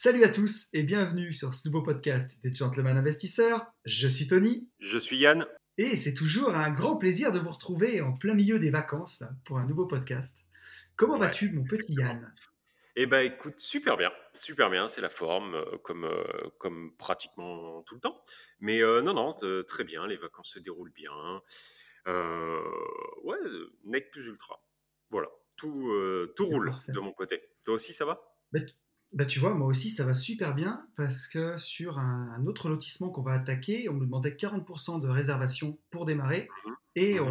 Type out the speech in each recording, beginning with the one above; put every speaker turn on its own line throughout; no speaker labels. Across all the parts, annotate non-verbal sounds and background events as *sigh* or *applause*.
Salut à tous et bienvenue sur ce nouveau podcast des Gentlemen Investisseurs. Je suis Tony.
Je suis Yann.
Et c'est toujours un grand plaisir de vous retrouver en plein milieu des vacances pour un nouveau podcast. Comment vas-tu, mon petit Yann?
Eh ben, écoute, super bien, super bien. C'est la forme, euh, comme euh, comme pratiquement tout le temps. Mais euh, non, non, très bien. Les vacances se déroulent bien. ouais, nec plus ultra. Voilà, tout tout roule de mon côté. Toi aussi, ça va?
Bah, bah, tu vois, moi aussi, ça va super bien parce que sur un, autre lotissement qu'on va attaquer, on nous demandait 40% de réservation pour démarrer mmh et mmh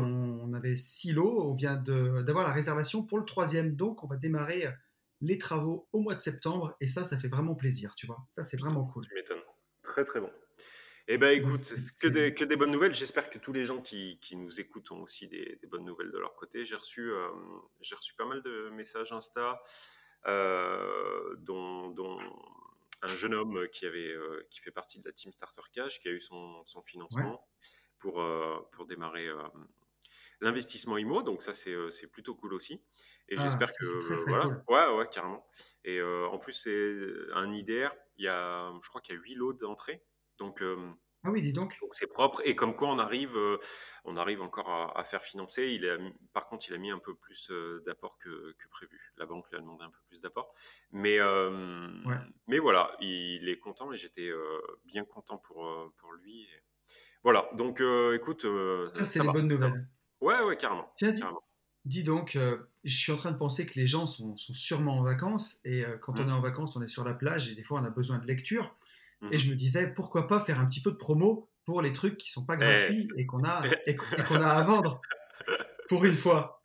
on, avait 6 lots. On vient d'avoir la réservation pour le troisième. Donc, on va démarrer les travaux au mois de septembre et ça, ça fait vraiment plaisir, tu vois. Ça, c'est vraiment cool.
Tu m'étonnes. Très, très bon. Eh bien, écoute, que des, que des, bonnes nouvelles. J'espère que tous les gens qui, qui, nous écoutent ont aussi des, bonnes nouvelles de leur côté. J'ai reçu, euh, j'ai reçu pas mal de messages Insta. Euh, dont, un jeune homme qui, avait, euh, qui fait partie de la team Starter Cash, qui a eu son, son financement pour, euh, pour démarrer l'investissement IMO. Donc ça, c'est plutôt cool aussi. Et ah, j'espère que... voilà, ouais, ouais, carrément. Et en plus, c'est un IDR, il y a, je crois qu'il y a 8 lots d'entrée. Donc
ah oui, dis donc.
Donc c'est propre et comme quoi on arrive, euh, on arrive encore à, faire financer. Il a, par contre, il a mis un peu plus euh, d'apport que, prévu. La banque lui a demandé un peu plus d'apport, mais euh, mais voilà, il est content et j'étais bien content pour pour lui. Voilà, donc écoute,
ça c'est les bonnes nouvelles.
Ouais, ouais, carrément.
Tiens, dis, donc, je suis en train de penser que les gens sont, sont sûrement en vacances et quand on mmh. est en vacances, on est sur la plage et des fois on a besoin de lecture. Et mhm. je me disais, pourquoi pas faire un petit peu de promo pour les trucs qui sont pas gratuits et qu'on a, *laughs* et qu'on a à vendre pour une fois.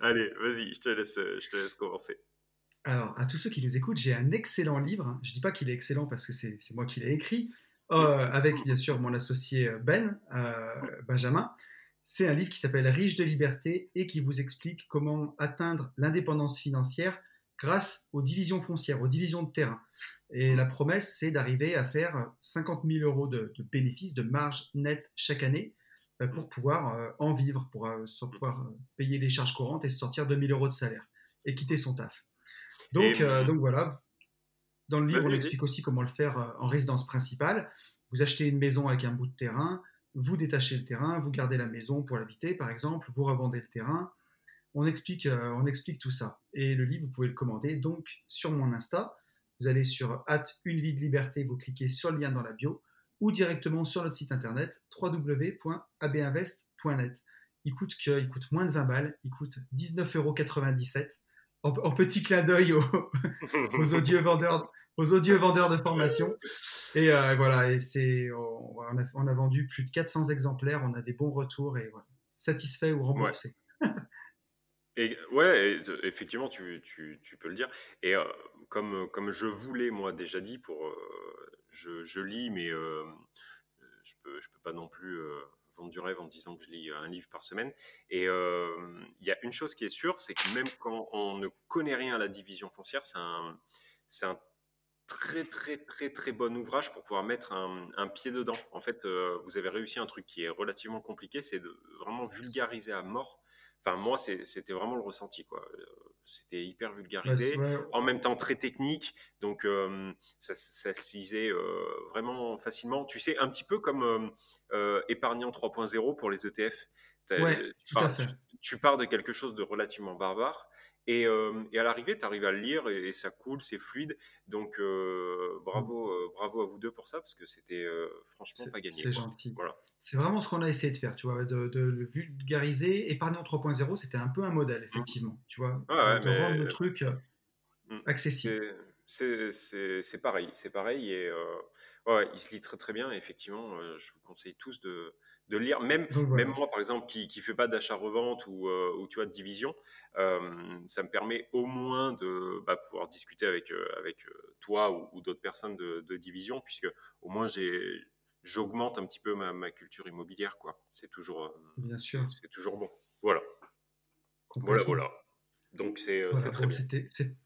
Allez, vas-y, je te laisse, je te laisse commencer.
Alors, à tous ceux qui nous écoutent, j'ai un excellent livre. Je dis pas qu'il est excellent parce que c'est moi qui l'ai écrit, euh, avec bien sûr mon associé euh, Ben, euh, Benjamin. C'est un livre qui s'appelle Riche de liberté et qui vous explique comment atteindre l'indépendance financière grâce aux divisions foncières, aux divisions de terrain. Et la promesse, c'est d'arriver à faire 50 000 euros de, bénéfices, de marge nette chaque année euh, pour pouvoir euh, en vivre, pour euh, pouvoir payer les charges courantes et sortir 2 000 euros de salaire et quitter son taf. Donc, donc voilà, dans le livre, on explique aussi comment le faire en résidence principale. Vous achetez une maison avec un bout de terrain, vous détachez le terrain, vous gardez la maison pour l'habiter, par exemple, vous revendez le terrain. On explique, on explique tout ça. Et le livre, vous pouvez le commander donc sur mon Insta. Vous allez sur hâte une vie de liberté, vous cliquez sur le lien dans la bio ou directement sur notre site internet www.abinvest.net. Il coûte, que, il coûte moins de 20 balles, il coûte 19,97 euros en, en petit clin d'œil aux, *laughs* aux odieux vendeurs aux odieux vendeurs de formation. Et euh, voilà, et c'est, on, a, on, a, vendu plus de 400 exemplaires, on a des bons retours et voilà, satisfait ou remboursé.
Et ouais, effectivement, tu, peux le dire. Et euh, comme, je voulais, moi, déjà dit, pour, euh, je, lis, mais euh, je peux, peux pas non plus vendre du rêve en disant que je lis un livre par semaine. Et il y a une chose qui est sûre, c'est que même quand on ne connaît rien à la division foncière, c'est un, très très très très bon ouvrage pour pouvoir mettre un, un pied dedans. En fait, vous avez réussi un truc qui est relativement compliqué, c'est de vraiment vulgariser à mort Enfin, moi, c'était vraiment le ressenti, quoi. Euh, c'était hyper vulgarisé, en même temps très technique, donc euh, ça, se lisait euh, vraiment facilement. Tu sais, un petit peu comme épargnant 3.0 pour les ETF. tu, pars de quelque chose de relativement barbare euh, et, à l'arrivée, tu arrives à le lire et, ça coule, c'est fluide. Donc euh, bravo, euh, bravo à vous deux pour ça parce que c'était franchement pas gagné.
C'est gentil. Voilà. C'est vraiment ce qu'on a essayé de faire, tu vois, de, le vulgariser. Épargnant 3.0, c'était un peu un modèle, effectivement, tu vois, de rendre le truc mmh. accessible.
C'est pareil, c'est pareil et ouais, il se lit très très bien. effectivement, je vous conseille tous de de lire. Même, même moi, par exemple, qui ne fait pas d'achat-revente ou, euh, ou, tu vois, de division, euh, ça me permet au moins de bah, pouvoir discuter avec, euh, avec toi ou, d'autres personnes de, division, puisque au moins j'ai j'augmente un petit peu ma, culture immobilière. quoi. C'est toujours,
Bien sûr.
C'est toujours bon. Voilà. Voilà, voilà. Donc c'est très bien.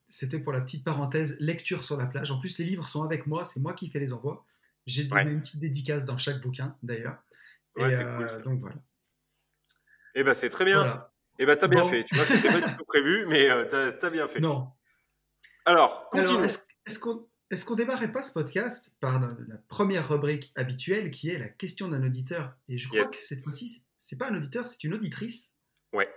C'était pour la petite parenthèse lecture sur la plage. En plus, les livres sont avec moi, c'est moi qui fais les envois. J'ai donné une petite dédicace dans chaque bouquin, d'ailleurs.
Ouais, c'est cool. Euh, donc voilà. Eh ben, c'est très bien. Et Eh ben, t'as bien fait. Tu vois, c'était pas du tout prévu, mais euh, t'as as bien fait.
Non.
Alors, continue.
est-ce qu'on est-ce qu'on démarrait pas ce podcast par la première rubrique habituelle qui est la question d'un auditeur? Et je crois que cette fois-ci, c'est pas un auditeur, c'est une auditrice.
Ouais.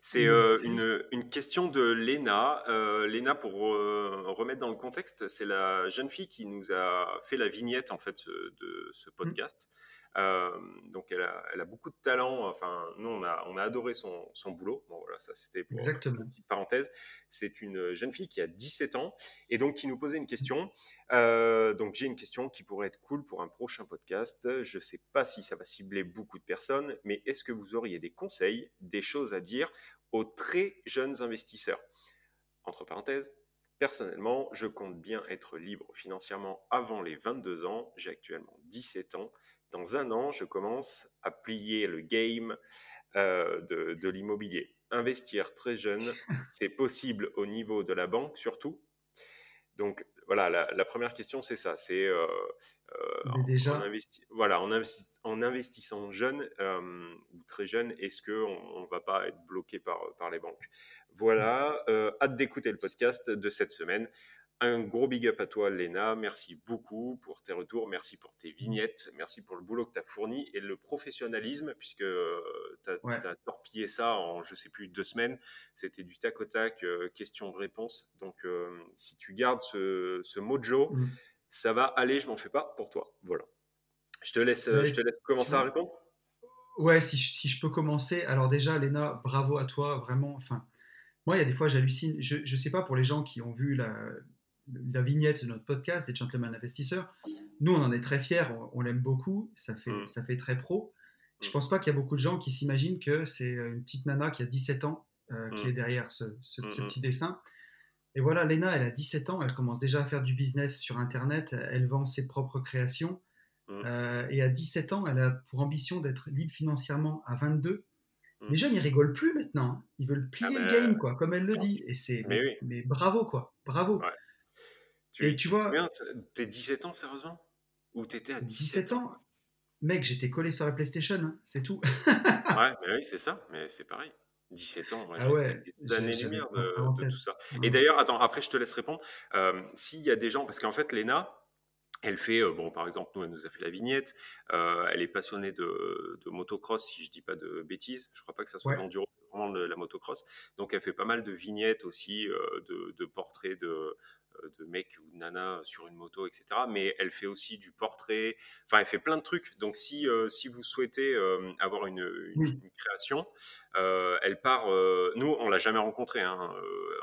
C'est euh, une, une, question de Léna. Euh, Léna, pour remettre dans le contexte, c'est la jeune fille qui nous a fait la vignette en fait de ce mmh. Euh, donc elle a, elle a, beaucoup de talent. Enfin, nous on a, on a adoré son, son boulot. Bon voilà, ça c'était pour
Exactement.
une petite parenthèse. C'est une jeune fille qui a 17 ans et donc qui nous posait une question. Euh, donc j'ai une question qui pourrait être cool pour un prochain podcast. Je ne sais pas si ça va cibler beaucoup de personnes, mais est-ce que vous auriez des conseils, des choses à dire aux très jeunes investisseurs? Entre parenthèses, Personnellement, je compte bien être libre financièrement avant les 22 ans. J'ai actuellement 17 ans dans un an, je commence à plier le game euh, de, l'immobilier. Investir très jeune, *laughs* c'est possible au niveau de la banque surtout. Donc voilà, la, première question c'est ça, c'est euh,
euh, déjà...
en, voilà, en, en, investissant jeune ou très jeune, est-ce qu'on ne va pas être bloqué par, par les banques? Voilà, hâte d'écouter le podcast de cette semaine. Un gros big up à toi, Léna. Merci beaucoup pour tes retours. Merci pour tes vignettes. Merci pour le boulot que tu as fourni et le professionnalisme, puisque euh, tu as, torpillé ça en, je sais plus, deux semaines. C'était du tac au tac, euh, question-réponse. Donc, euh, si tu gardes ce, ce mojo, mmh. ça va aller, je m'en fais pas pour toi. Voilà. Je te laisse, je te laisse commencer à répondre.
Ouais, si, si, je peux commencer. Alors, déjà, Léna, bravo à toi. Vraiment, enfin. Moi, il y a des fois, j'hallucine. Je ne sais pas pour les gens qui ont vu la, la vignette de notre podcast, des Gentlemen Investisseurs. Nous, on en est très fiers, on, l'aime beaucoup, ça fait, mm. ça fait très pro. Je mm. pense pas qu'il y a beaucoup de gens qui s'imaginent que c'est une petite nana qui a 17 ans euh, qui mm. est derrière ce, petit dessin. Et voilà, Lena, elle a 17 ans, elle commence déjà à faire du business sur Internet, elle vend ses propres créations. Euh, et à 17 ans, elle a pour ambition d'être libre financièrement à 22. Les jeunes, ils rigolent plus maintenant. Hein. Ils veulent plier ah le ben, game, quoi, comme elle le dit. Et c'est, mais, bravo, quoi. Bravo.
Tu, et tu vois. T'es 17 ans, sérieusement? Ou t'étais à 17, ans,
Mec, j'étais collé sur la PlayStation, hein, c'est tout.
ouais, *laughs* mais oui, c'est ça, mais c'est pareil. 17 ans,
ah ouais,
des années-lumière de, de, tout ça. Et d'ailleurs, attends, après je te laisse répondre. Euh, S'il y a des gens, parce qu'en fait, Léna, elle fait, euh, bon, par exemple, nous, elle nous a fait la vignette. Euh, elle est passionnée de, de, motocross, si je dis pas de bêtises. Je crois pas que ça soit ouais. l'enduro, la motocross. Donc, elle fait pas mal de vignettes aussi, euh, de, de, portraits de, euh, de mec ou de nana sur une moto, etc. Mais elle fait aussi du portrait, enfin elle fait plein de trucs. Donc si, euh, si vous souhaitez euh, avoir une, création, elle part, nous on l'a jamais rencontré, hein.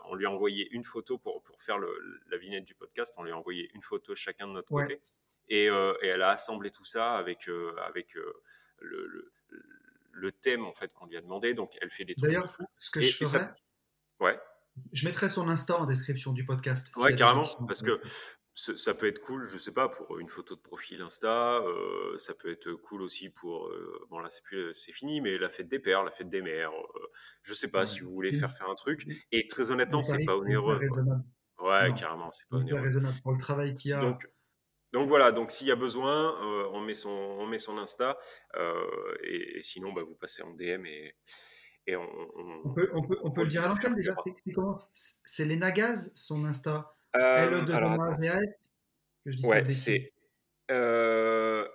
on lui a envoyé une photo pour, pour faire la vignette du podcast, on lui a envoyé une photo chacun de notre côté. Et, et, elle a assemblé tout ça avec, avec le, le, thème en fait qu'on lui a demandé. Donc elle fait des trucs
de fou. Ce que je ferais,
ouais.
Je mettrai son Insta en description du podcast.
Ouais, carrément, parce que ça peut être cool, je sais pas, pour une photo de profil Insta. Euh, ça peut être cool aussi pour, euh, bon là c'est plus, c'est fini, mais la fête des pères, la fête des mères. Euh, je sais pas si vous voulez faire faire un truc. Et très honnêtement, c'est pas onéreux. Ouais, carrément, c'est pas onéreux.
raisonnable pour le travail qu'il y a.
Donc, donc voilà, donc s'il y a besoin, on met son, on met son Insta. Et, sinon, bah, vous passez en DM et
on, peut, on, peut, on peut le dire à l'antenne déjà. C'est les Nagaz, son Insta. Euh, LE de alors,
que je dis Ouais, c'est. Euh,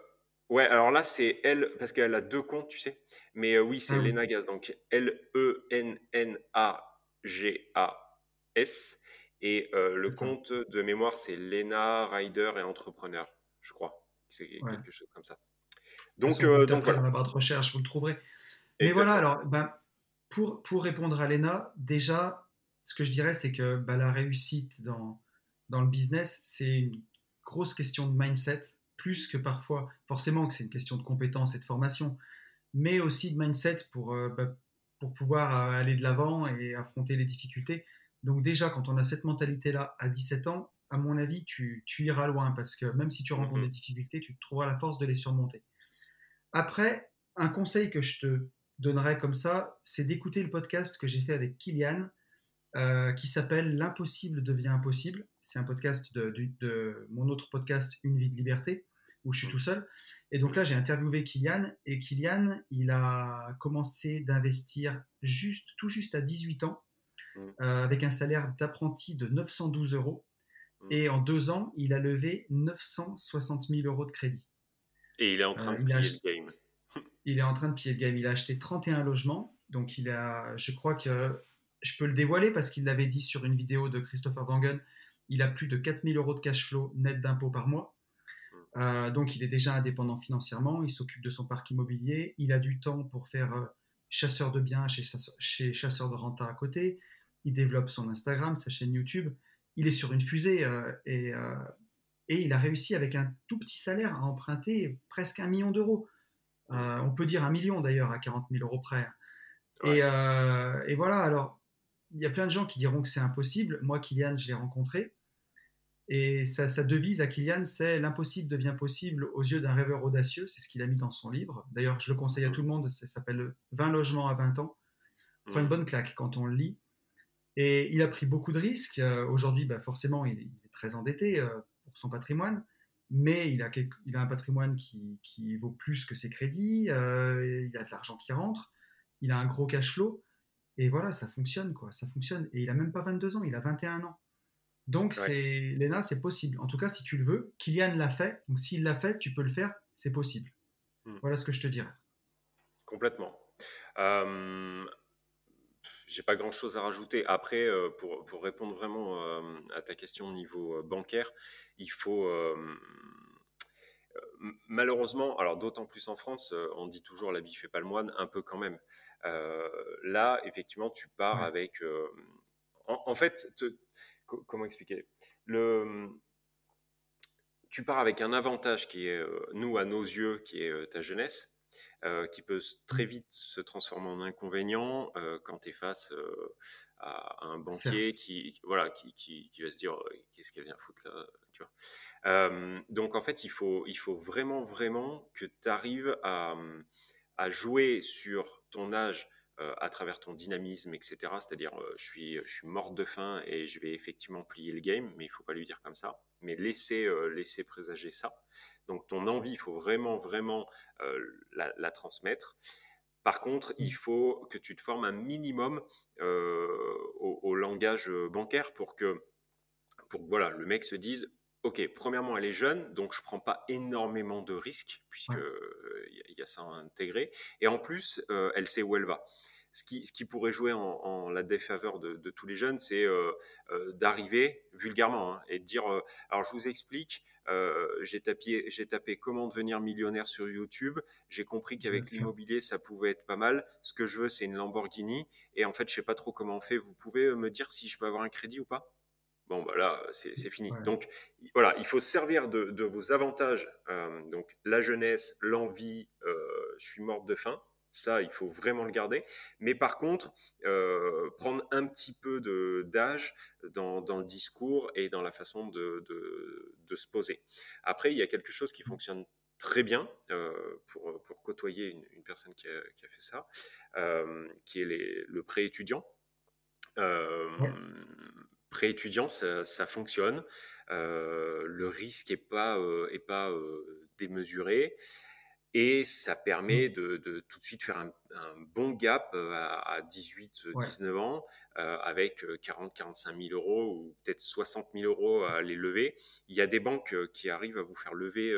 ouais, alors là, c'est elle, parce qu'elle a deux comptes, tu sais. Mais euh, oui, c'est ah, Lena Gaz, donc L-E-N-N-A-G-A-S. Et le compte de mémoire, c'est Lena Rider et Entrepreneur, je crois. C'est quelque chose comme ça.
Donc, donc voilà. Dans la barre de recherche, vous le trouverez. Mais voilà, alors, ben, pour, pour répondre à Lena, déjà, ce que je dirais, c'est que bah, la réussite dans, dans le business, c'est une grosse question de mindset, plus que parfois, forcément que c'est une question de compétences et de formation, mais aussi de mindset pour, euh, bah, pour pouvoir euh, aller de l'avant et affronter les difficultés. Donc déjà, quand on a cette mentalité-là à 17 ans, à mon avis, tu, tu, iras loin, parce que même si tu rencontres mm-hmm. des difficultés, tu trouveras la force de les surmonter. Après, un conseil que je te donnerais comme ça, c'est d'écouter le podcast que j'ai fait avec Kylian, euh, qui s'appelle L'impossible devient impossible. C'est un podcast de, mon autre podcast, Une vie de liberté, où je suis tout seul. Et donc là, j'ai interviewé Kylian, et Kylian, il a commencé d'investir juste, tout juste à 18 ans. Euh, avec un salaire d'apprenti de 912 euros. Mmh. Et en deux ans, il a levé 960 000 euros de crédit.
Et il est en train de piller le game. *laughs*
il est en train de piller le game. Il a acheté 31 logements. Donc, il a, je crois que je peux le dévoiler parce qu'il l'avait dit sur une vidéo de Christopher Wangen. Il a plus de 4000 euros de cash flow net d'impôts par mois. Mmh. Euh, donc, il est déjà indépendant financièrement. Il s'occupe de son parc immobilier. Il a du temps pour faire euh, chasseur de biens chez, chez chasseur de renta à côté. Il développe son Instagram, sa chaîne YouTube il est sur une fusée euh, et, euh, et, il a réussi avec un tout petit salaire à emprunter presque un million d'euros. Euh, on peut dire un million d'ailleurs à 40 000 euros près. Et, et, voilà, alors il y a plein de gens qui diront que c'est impossible. Moi, Kylian, je l'ai rencontré. Et sa, devise à Kylian, c'est l'impossible devient possible aux yeux d'un rêveur audacieux. C'est ce qu'il a mis dans son livre. D'ailleurs, je le conseille à tout le monde. Ça s'appelle 20 logements à 20 ans. Prends une bonne claque quand on le lit. Et il a pris beaucoup de risques. Euh, aujourd'hui, bah, forcément, il est, très endetté euh, pour son patrimoine, mais il a, il a un patrimoine qui, vaut plus que ses crédits, euh, il a de l'argent qui rentre, il a un gros cash flow, et voilà, ça fonctionne, quoi, ça fonctionne. Et il a même pas 22 ans, il a 21 ans. Donc, c'est Léna, c'est possible. En tout cas, si tu le veux, Kylian l'a fait. Donc, s'il l'a fait, tu peux le faire, c'est possible. Hmm. Voilà ce que je te dirais.
Complètement j'ai pas grand chose à rajouter. Après, euh, pour, pour, répondre vraiment euh, à ta question au niveau euh, bancaire, il faut malheureusement, alors d'autant plus en France, on dit toujours la vie fait pas le moine, un peu quand même. là, effectivement, tu pars avec. En, fait, comment expliquer? Le, Tu pars avec un avantage qui est, nous, à nos yeux, qui est ta jeunesse qui peut très vite se transformer en inconvénient euh, quand tu es face euh, à, un banquier qui, voilà, qui, qui, qui, va se dire qu'est-ce qu'elle vient foutre là tu vois. donc en fait, il faut, il faut vraiment, vraiment que tu arrives à, à jouer sur ton âge euh, à travers ton dynamisme, etc. C'est-à-dire, euh, je, suis, je suis morte de faim et je vais effectivement plier le game, mais il faut pas lui dire comme ça. Mais laisser, euh, laisser présager ça. Donc, ton envie, il faut vraiment, vraiment la, transmettre. Par contre, il faut que tu te formes un minimum au, langage bancaire pour que, pour voilà, le mec se dise Ok, premièrement, elle est jeune, donc je prends pas énormément de risques, puisque il y, a ça à intégrer. Et en plus, elle sait où elle va ce qui, ce qui pourrait jouer en, la défaveur de, tous les jeunes, c'est euh, euh, d'arriver vulgairement hein, et de dire euh, alors je vous explique, j'ai tapé, j'ai tapé comment devenir millionnaire sur YouTube, j'ai compris qu'avec l'immobilier ça pouvait être pas mal. Ce que je veux, c'est une Lamborghini et en fait, je sais pas trop comment on fait. Vous pouvez me dire si je peux avoir un crédit ou pas? Bon, bah là, c'est fini. Donc, voilà, il faut servir de, de vos avantages. donc, la jeunesse, l'envie, je suis morte de faim. Ça, il faut vraiment le garder. Mais par contre, euh, prendre un petit peu d'âge dans, dans, le discours et dans la façon de, de, se poser. Après, il y a quelque chose qui fonctionne très bien euh, pour, pour, côtoyer une, personne qui a, qui a, fait ça, euh, qui est les, le pré-étudiant. Pré-étudiant, ça, ça, fonctionne. le risque n'est pas, est pas démesuré. Et ça permet mmh. de, tout de suite faire un, bon gap euh, à, 18-19 ans euh, avec 40-45 000 euros ou peut-être 60 000 euros à les lever. Il y a des banques euh, qui arrivent à vous faire lever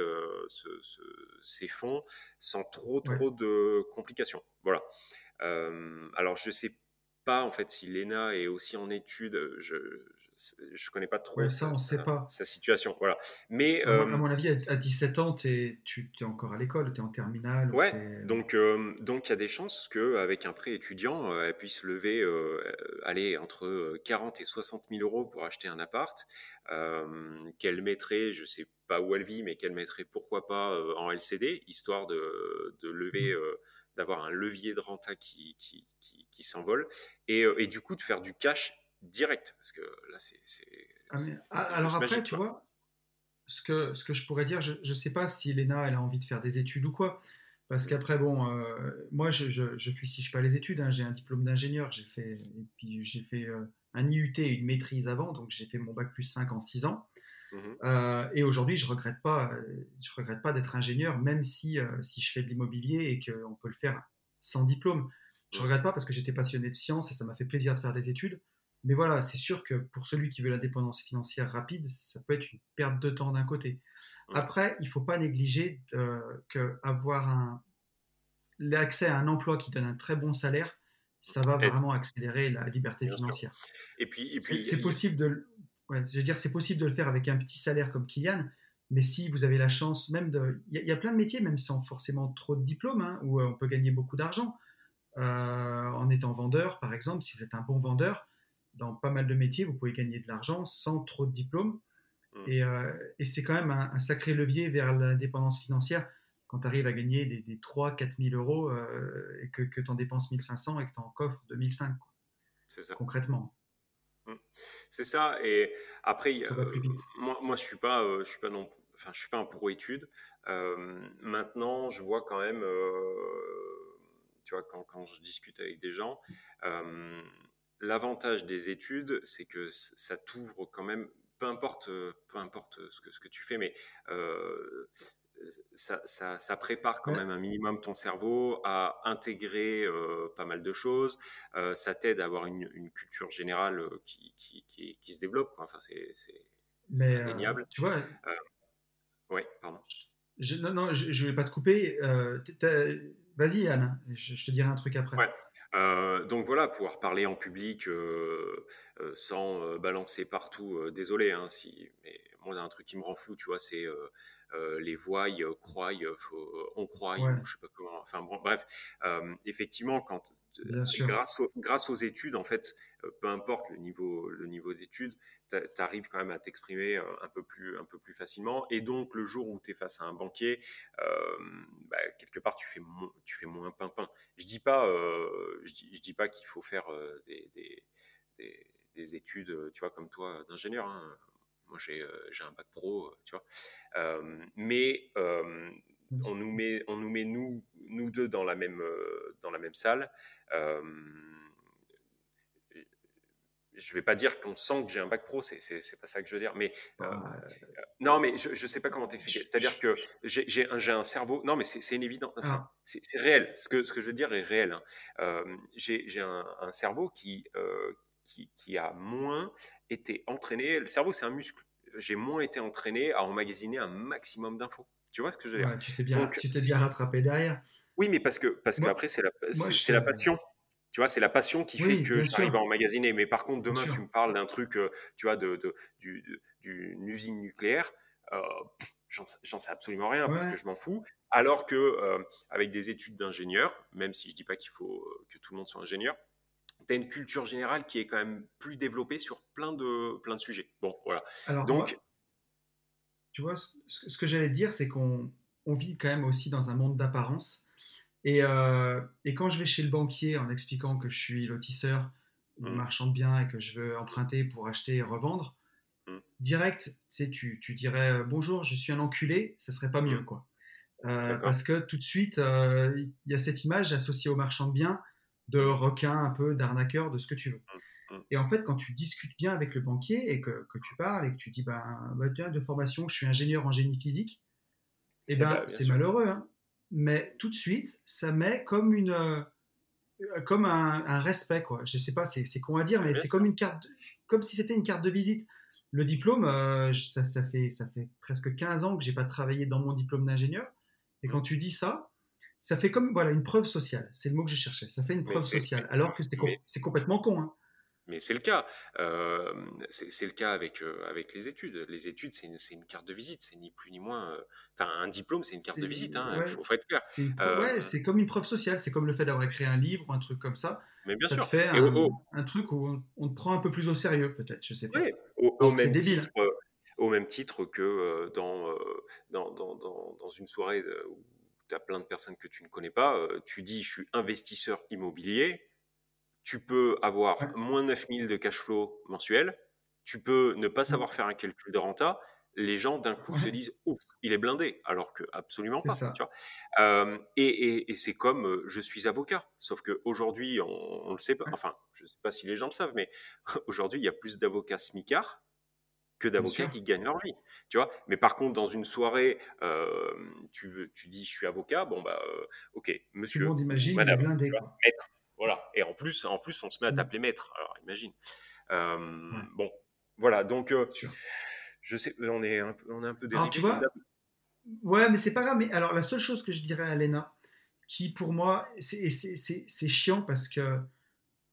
ces fonds sans trop, trop de complications. Voilà. alors, je ne sais pas en fait si l'ENA est aussi en étude. Je, je connais pas trop
ça, sa, pas.
sa, situation. Voilà. Mais,
à, mon euh, avis, à 17 ans, es, tu es encore à l'école, tu es en terminale.
Ouais, donc euh, donc il y a des chances qu'avec un prêt étudiant, euh, elle puisse lever aller entre 40 et 60 000 euros pour acheter un appart, qu'elle mettrait, je sais pas où elle vit, mais qu'elle mettrait pourquoi pas en LCD, histoire de, de lever. Mmh. d'avoir un levier de renta qui, qui, qui, qui s'envole et, et, du coup de faire du cash direct. Parce que là, c'est.
Ah, ah, alors après, tu vois, ce que, ce que je pourrais dire, je ne sais pas si Léna, elle a envie de faire des études ou quoi. Parce mmh. qu'après, bon, euh, moi, je, je, je fustige pas les études. Hein. j'ai un diplôme d'ingénieur. J'ai fait, et puis j'ai fait euh, un IUT et une maîtrise avant. Donc, j'ai fait mon bac plus 5 en 6 ans. Mmh euh, et aujourd'hui, je regrette pas, je regrette pas d'être ingénieur, même si, si je fais de l'immobilier et qu'on peut le faire sans diplôme. Je mmh. regrette pas parce que j'étais passionné de sciences et ça m'a fait plaisir de faire des études. Mais voilà, c'est sûr que pour celui qui veut l'indépendance financière rapide, ça peut être une perte de temps d'un côté. Après, il ne faut pas négliger euh, qu'avoir l'accès à un emploi qui donne un très bon salaire, ça va vraiment accélérer la liberté financière.
Et puis, et
C'est
puis
c'est
il-
possible de, le- ouais, je veux dire, c'est possible de le faire avec un petit salaire comme Kylian, mais si vous avez la chance, même de, il y, a- il y a plein de métiers, même sans forcément trop de diplômes, hein, où euh, on peut gagner beaucoup d'argent Euh, en étant vendeur, par exemple. Si vous êtes un bon vendeur, dans pas mal de métiers, vous pouvez gagner de l'argent sans trop de diplômes.
Mm.
Et, euh, et c'est quand même un, un sacré levier vers l'indépendance financière quand tu arrives à gagner des, des 3 4 000 euros euh, et que, que tu en dépenses 1500 et que tu en coffres 2005, quoi,
c'est ça.
concrètement.
C'est ça. Et après,
Ça va
euh,
plus vite.
moi, moi, je suis pas, euh, je suis pas non, enfin, je suis pas un pro études. Maintenant, je vois quand même, tu vois, quand, quand je discute avec des gens, l'avantage des études, c'est que ça t'ouvre quand même, peu importe, euh, peu importe ce que ce que tu fais, mais euh, ça, ça- ça prépare quand
Ouais.
même un minimum ton cerveau à intégrer euh, pas mal de choses. Euh, ça t'aide à avoir une, une culture générale qui, qui, qui, qui se développe. quoi. Enfin, c'est indéniable.
tu vois,
Ouais, pardon.
je, non, non, je ne vais pas te couper. Vas-y, Anne, je, je te dirai un truc après.
Ouais. Euh, donc voilà, pouvoir parler en public euh, euh, sans balancer partout. désolé, hein, si, mais moi, il y un truc qui me rend fou, tu vois, c'est les voix, euh, croient, euh, on croit,
Ouais.
ou je sais pas comment. Enfin bon, bref, euh, effectivement, quand grâce, au- grâce aux études, en fait, euh, peu importe le niveau, le niveau d'études, tu arrives quand même à t'exprimer euh, un peu plus, un peu plus facilement. Et donc, le jour où tu es face à un banquier, euh, bah, quelque part, tu fais, mo- tu fais moins pimpin. Je dis pas, euh, je dis, je dis pas qu'il faut faire euh, des, des, des- des études, euh, tu vois, comme toi, d'ingénieur. hein. Moi, j'ai euh, j'ai un bac pro, euh, tu vois. Euh, mais euh, on nous met, on nous met nous, nous deux dans la même, dans la même salle. Euh, je vais pas dire qu'on sent que j'ai un bac pro, c'est pas ça que je veux dire. Mais euh,
Ah,
non, mais je, je sais pas comment t'expliquer. C'est-à-dire que j'ai un, j'ai un cerveau. Non, mais c'est évidence. Enfin,
Ah.
c'est réel. Ce que, ce que je veux dire est réel. hein. J'ai j'ai un, un cerveau qui, qui, qui a moins été entraîné. Le cerveau, c'est un muscle. J'ai moins été entraîné à emmagasiner un maximum d'infos. Tu vois ce que je veux dire
ouais, tu t'es bien,
Donc,
tu t'es
si-
bien rattrapé derrière.
Oui, mais parce que parce
Moi-
qu'après c'est la c'est la passion. Tu vois, c'est la passion qui
Oui,
fait que j'arrive
sûr.
à emmagasiner. Mais par contre,
Bien
demain,
sûr.
tu me parles d'un truc, euh, tu vois, de, de- du- de- d'une usine nucléaire. euh, J'en sais- j'en sais absolument rien parce que je m'en fous. Alors que euh, avec des études d'ingénieur, même si je dis pas qu'il faut que tout le monde soit ingénieur, tu as une culture générale qui est quand même plus développée sur plein de plein de sujets. Bon, voilà.
Alors,
Donc,
moi, tu vois, ce, ce que j'allais dire, c'est qu'on on vit quand même aussi dans un monde d'apparence. Et, euh, et quand je vais chez le banquier en expliquant que je suis lotisseur ou
Mm.
marchand de biens et que je veux emprunter pour acheter et revendre,
Mm.
direct, tu, tu, dirais euh, bonjour, je suis un enculé, ça serait pas mieux,
Mm.
quoi. Euh, parce que tout de suite, euh, il y a cette image associée au marchand de biens de requin, un peu d'arnaqueur, de ce que tu veux.
Mm. Mm.
Et en fait, quand tu discutes bien avec le banquier et que, que tu parles et que tu dis, ben, bah, tiens, de formation, je suis ingénieur en génie physique, eh
Eh
ben,
ben,
c'est malheureux. hein. Mais tout de suite, ça met comme une, euh, comme un, un respect, quoi. Je sais pas, c'est con à dire, mais c'est comme une carte, comme si c'était une carte de visite. Le diplôme, euh, ça, ça fait, ça fait presque 15 ans que j'ai pas travaillé dans mon diplôme d'ingénieur. Et
Mm.
quand tu dis ça, ça fait comme voilà une preuve sociale. C'est le mot que je cherchais. Ça fait une preuve sociale, alors que c'est com- complètement con. hein.
Mais c'est le cas. Euh, c'est le cas avec, euh, avec les études. Les études, c'est une, une carte de visite. C'est ni plus ni moins. euh, Enfin, un diplôme, c'est une carte de visite. Il
ouais.
faut, faut être clair.
C'est ouais, comme une preuve sociale. C'est comme le fait d'avoir écrit un livre ou un truc comme ça.
Mais bien
ça
sûr.
te fait un, un truc où on, on te prend un peu plus au sérieux, peut-être. Je sais pas.
ouais, au-
c'est
même
débile.
titre, au même titre que dans, dans, dans, dans, dans une soirée où tu as plein de personnes que tu ne connais pas, euh, tu dis je suis investisseur immobilier. Tu peux avoir
Ouais.
moins 9000 de cash flow mensuel. Tu peux ne pas
Mm.
savoir faire un calcul de renta. Les gens d'un coup se disent ouf, il est blindé, alors que absolument pas.
ça.
Tu vois Euh, et et- et c'est comme euh, je suis avocat, sauf qu'aujourd'hui, on, on le sait pas, enfin, je ne sais pas si les gens le savent, mais *laughs* aujourd'hui, il y a plus d'avocats smicards que d'avocats qui gagnent leur vie. Tu vois mais par contre, dans une soirée, euh, tu, tu dis je suis avocat, bon, bah, euh, ok,
Tout le
monsieur,
monde imagine
madame,
blindé.
maître, voilà. Et en plus, en plus, on se met à
Mm.
t'appeler maître, alors imagine. Bon, voilà, donc je sais, on est un, on est un peu dérivé.
Alors, tu vois, ouais, mais c'est pas grave. Mais alors, la seule chose que je dirais à Lena, qui pour moi, c'est chiant parce que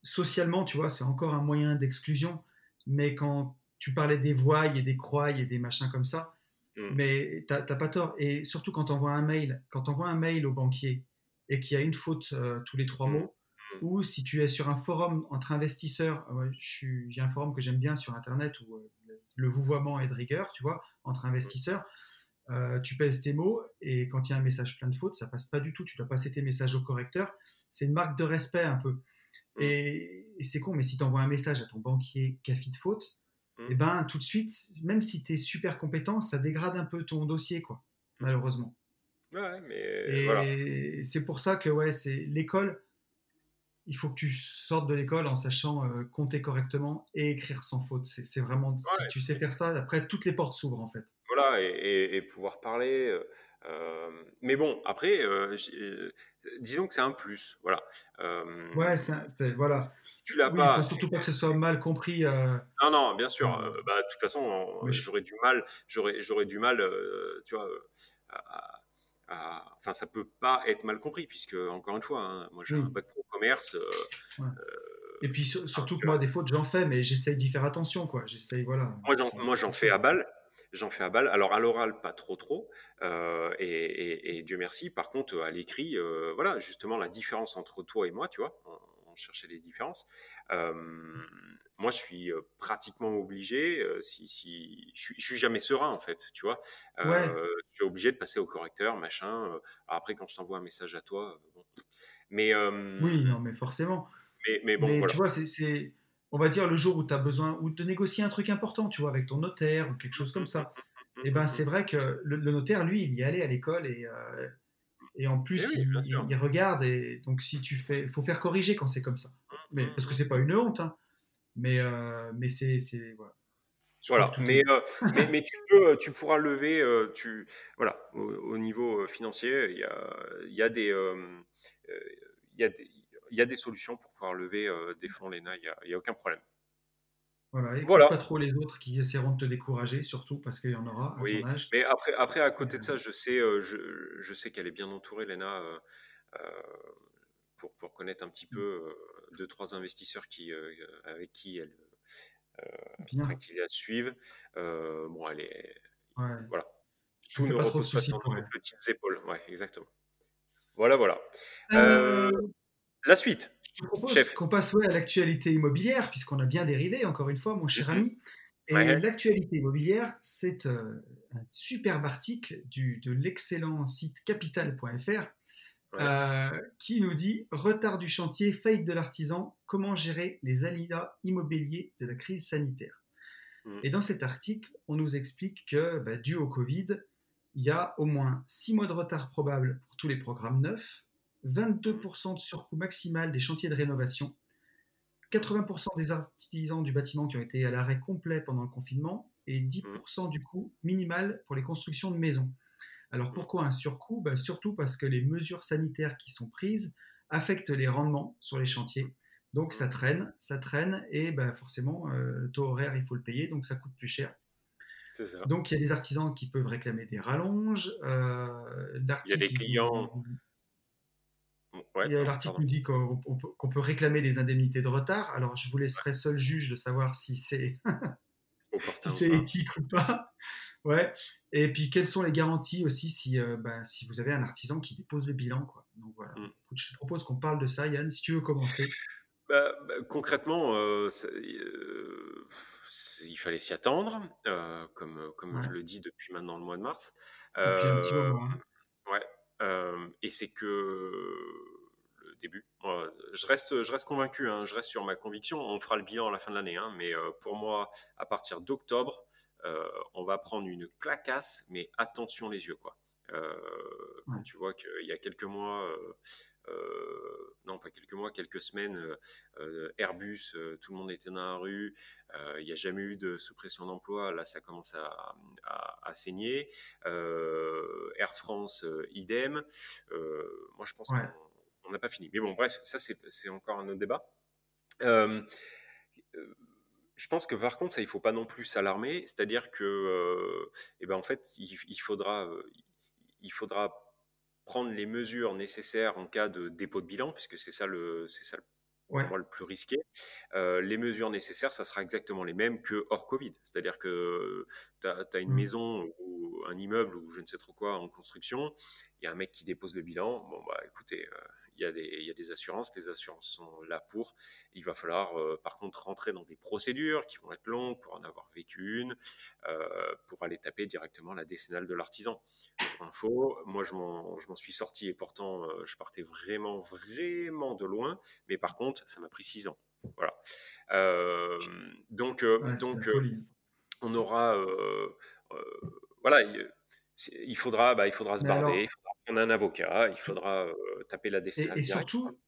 socialement, tu vois, c'est encore un moyen d'exclusion. Mais quand tu parlais des voix et des croix et des machins comme ça, mm. mais t'as pas tort. Et surtout quand tu envoies un mail, quand un mail au banquier et qu'il y a une faute euh, tous les trois mm. mots, mm. ou si tu es sur un forum entre investisseurs, euh, j'ai un forum que j'aime bien sur Internet où euh, le vouvoiement est de rigueur, tu vois, entre investisseurs. tu pèses tes mots et quand il y a un message plein de fautes, ça passe pas du tout. Tu dois passer tes messages au correcteur. C'est une marque de respect un peu. Et, c'est con, mais si tu envoies un message à ton banquier café de faute, et eh ben tout de suite, même si tu es super compétent, ça dégrade un peu ton dossier, quoi, malheureusement.
Ouais, mais
et c'est pour ça que ouais, c'est l'école. Il faut que tu sortes de l'école en sachant euh, compter correctement et écrire sans faute. C'est vraiment si tu sais faire ça, après toutes les portes s'ouvrent en fait.
Voilà, et, et pouvoir parler. Euh, euh, mais bon, après, euh, euh, disons que c'est un plus, voilà.
ouais, c'est, voilà.
Si tu l'as pas,
il faut surtout pas que ce soit mal compris.
Non, non, bien sûr. bah, de toute façon, j'aurais du mal, j'aurais, j'aurais du mal, tu vois. enfin, ça peut pas être mal compris puisque encore une fois, hein, moi j'ai un bac pro commerce.
et puis surtout que moi, des fautes, j'en fais, mais j'essaye d'y faire attention, quoi. J'essaye, voilà.
moi, j'en fais à balle j'en fais à balle. Alors à l'oral, pas trop trop, euh, et, Dieu merci. Par contre, à l'écrit, euh, voilà, justement la différence entre toi et moi, tu vois, on, cherchait les différences. Euh, moi, je suis pratiquement obligé, si, si je, suis, suis jamais serein en fait, tu vois. Je suis obligé de passer au correcteur, machin. après, quand je t'envoie un message à toi, bon. Mais
oui, non, mais forcément.
Mais, mais bon,
tu vois, c'est on va dire le jour où tu as besoin ou de négocier un truc important, tu vois, avec ton notaire ou quelque chose comme ça. Et eh ben c'est vrai que le, notaire, lui, il y allait à l'école et, euh, et en plus eh il, regarde et donc si tu fais, faut faire corriger quand c'est comme ça. Mais parce que c'est pas une honte, hein. mais euh, mais c'est voilà.
Voilà, mais, euh, *laughs* mais, mais, tu, peux, tu pourras lever, tu, voilà, au, niveau financier, il y a, il y a des, il y a des, il y a des solutions pour pouvoir lever euh, des fonds, Léna, il n'y a, aucun problème.
Voilà, et voilà. pas trop les autres qui essaieront de te décourager, surtout parce qu'il y en aura à
oui,
ton âge.
Mais après, après, à côté de ça, je sais, euh, je, je, sais qu'elle est bien entourée, Léna, euh, pour, pour connaître un petit peu deux, trois investisseurs qui, avec qui elle, qui la suivent. bon, elle est. Voilà.
Tout ne pas de soucis
pour elle. petites épaules. Ouais, exactement. Voilà, voilà. La suite.
Je propose qu'on passe à l'actualité immobilière, puisqu'on a bien dérivé, encore une fois, mon cher mhm. ami. Et l'actualité immobilière, c'est euh, un superbe article du, de l'excellent site capital.fr euh, qui nous dit Retard du chantier, faillite de l'artisan, comment gérer les aléas immobiliers de la crise sanitaire. Mhm. Et dans cet article, on nous explique que, bah, dû au Covid, il y a au moins six mois de retard probable pour tous les programmes neufs, 22% de surcoût maximal des chantiers de rénovation, 80% des artisans du bâtiment qui ont été à l'arrêt complet pendant le confinement et 10% du coût minimal pour les constructions de maisons. Alors pourquoi un surcoût? Bah, Surtout parce que les mesures sanitaires qui sont prises affectent les rendements sur les chantiers. Donc ça traîne, ça traîne et bah, forcément euh, le taux horaire il faut le payer donc ça coûte plus cher. Donc il y a des artisans qui peuvent réclamer des rallonges. Euh,
il y a des clients.
L'article nous dit qu'on peut réclamer des indemnités de retard. Alors, je vous laisserai seul juge de savoir si c'est *laughs* si éthique ou pas. Ouais. Et puis, quelles sont les garanties aussi si, euh, bah, si vous avez un artisan qui dépose le bilan. Quoi. Donc, voilà. Mm. Je te propose qu'on parle de ça, Yann, si tu veux commencer. *laughs*
Bah, bah, concrèrement, euh, euh, il fallait s'y attendre, comme, comme je le dis depuis maintenant le mois de mars.
Depuis un petit moment. Hein.
Ouais, et c'est que le début. je reste, je reste convaincu. Hein, je reste sur ma conviction. On fera le bilan à la fin de l'année, hein, mais pour moi, à partir d'octobre, on va prendre une clacasse, mais attention les yeux, quoi. Quand tu vois qu'il y a quelques mois, non pas quelques mois, quelques semaines, Airbus, tout le monde était dans la rue, il n'y a jamais eu de suppression d'emploi, là ça commence à, saigner. Air France, idem. moi je pense qu'on n'a pas fini. Mais bon, bref, ça c'est encore un autre débat. je pense que par contre, ça, il faut pas non plus s'alarmer. C'est-à-dire que, euh, eh ben, en fait, il, il faudra, euh, il faudra prendre les mesures nécessaires en cas de dépôt de bilan, puisque c'est ça le, c'est ça le
Ouais.
moi le plus risqué. Euh, les mesures nécessaires, ça sera exactement les mêmes que hors Covid. C'est-à-dire que tu as, une
Mm.
maison ou un immeuble ou je ne sais trop quoi en construction, il y a un mec qui dépose le bilan. Bon, bah écoutez, euh, il y, a des, il y a des assurances, les assurances sont là pour. Il va falloir euh, par contre rentrer dans des procédures qui vont être longues pour en avoir vécu une, euh, pour aller taper directement la décennale de l'artisan. Pour info, moi je m'en suis sorti et pourtant euh, je partais vraiment, vraiment de loin, mais par contre ça m'a pris six ans. Voilà. Euh, donc, euh,
Ouais,
donc on aura, voilà, il, il, faudra, bah, il faudra se barder, prendre un avocat, il faudra taper la
et,
décennale
et surtout,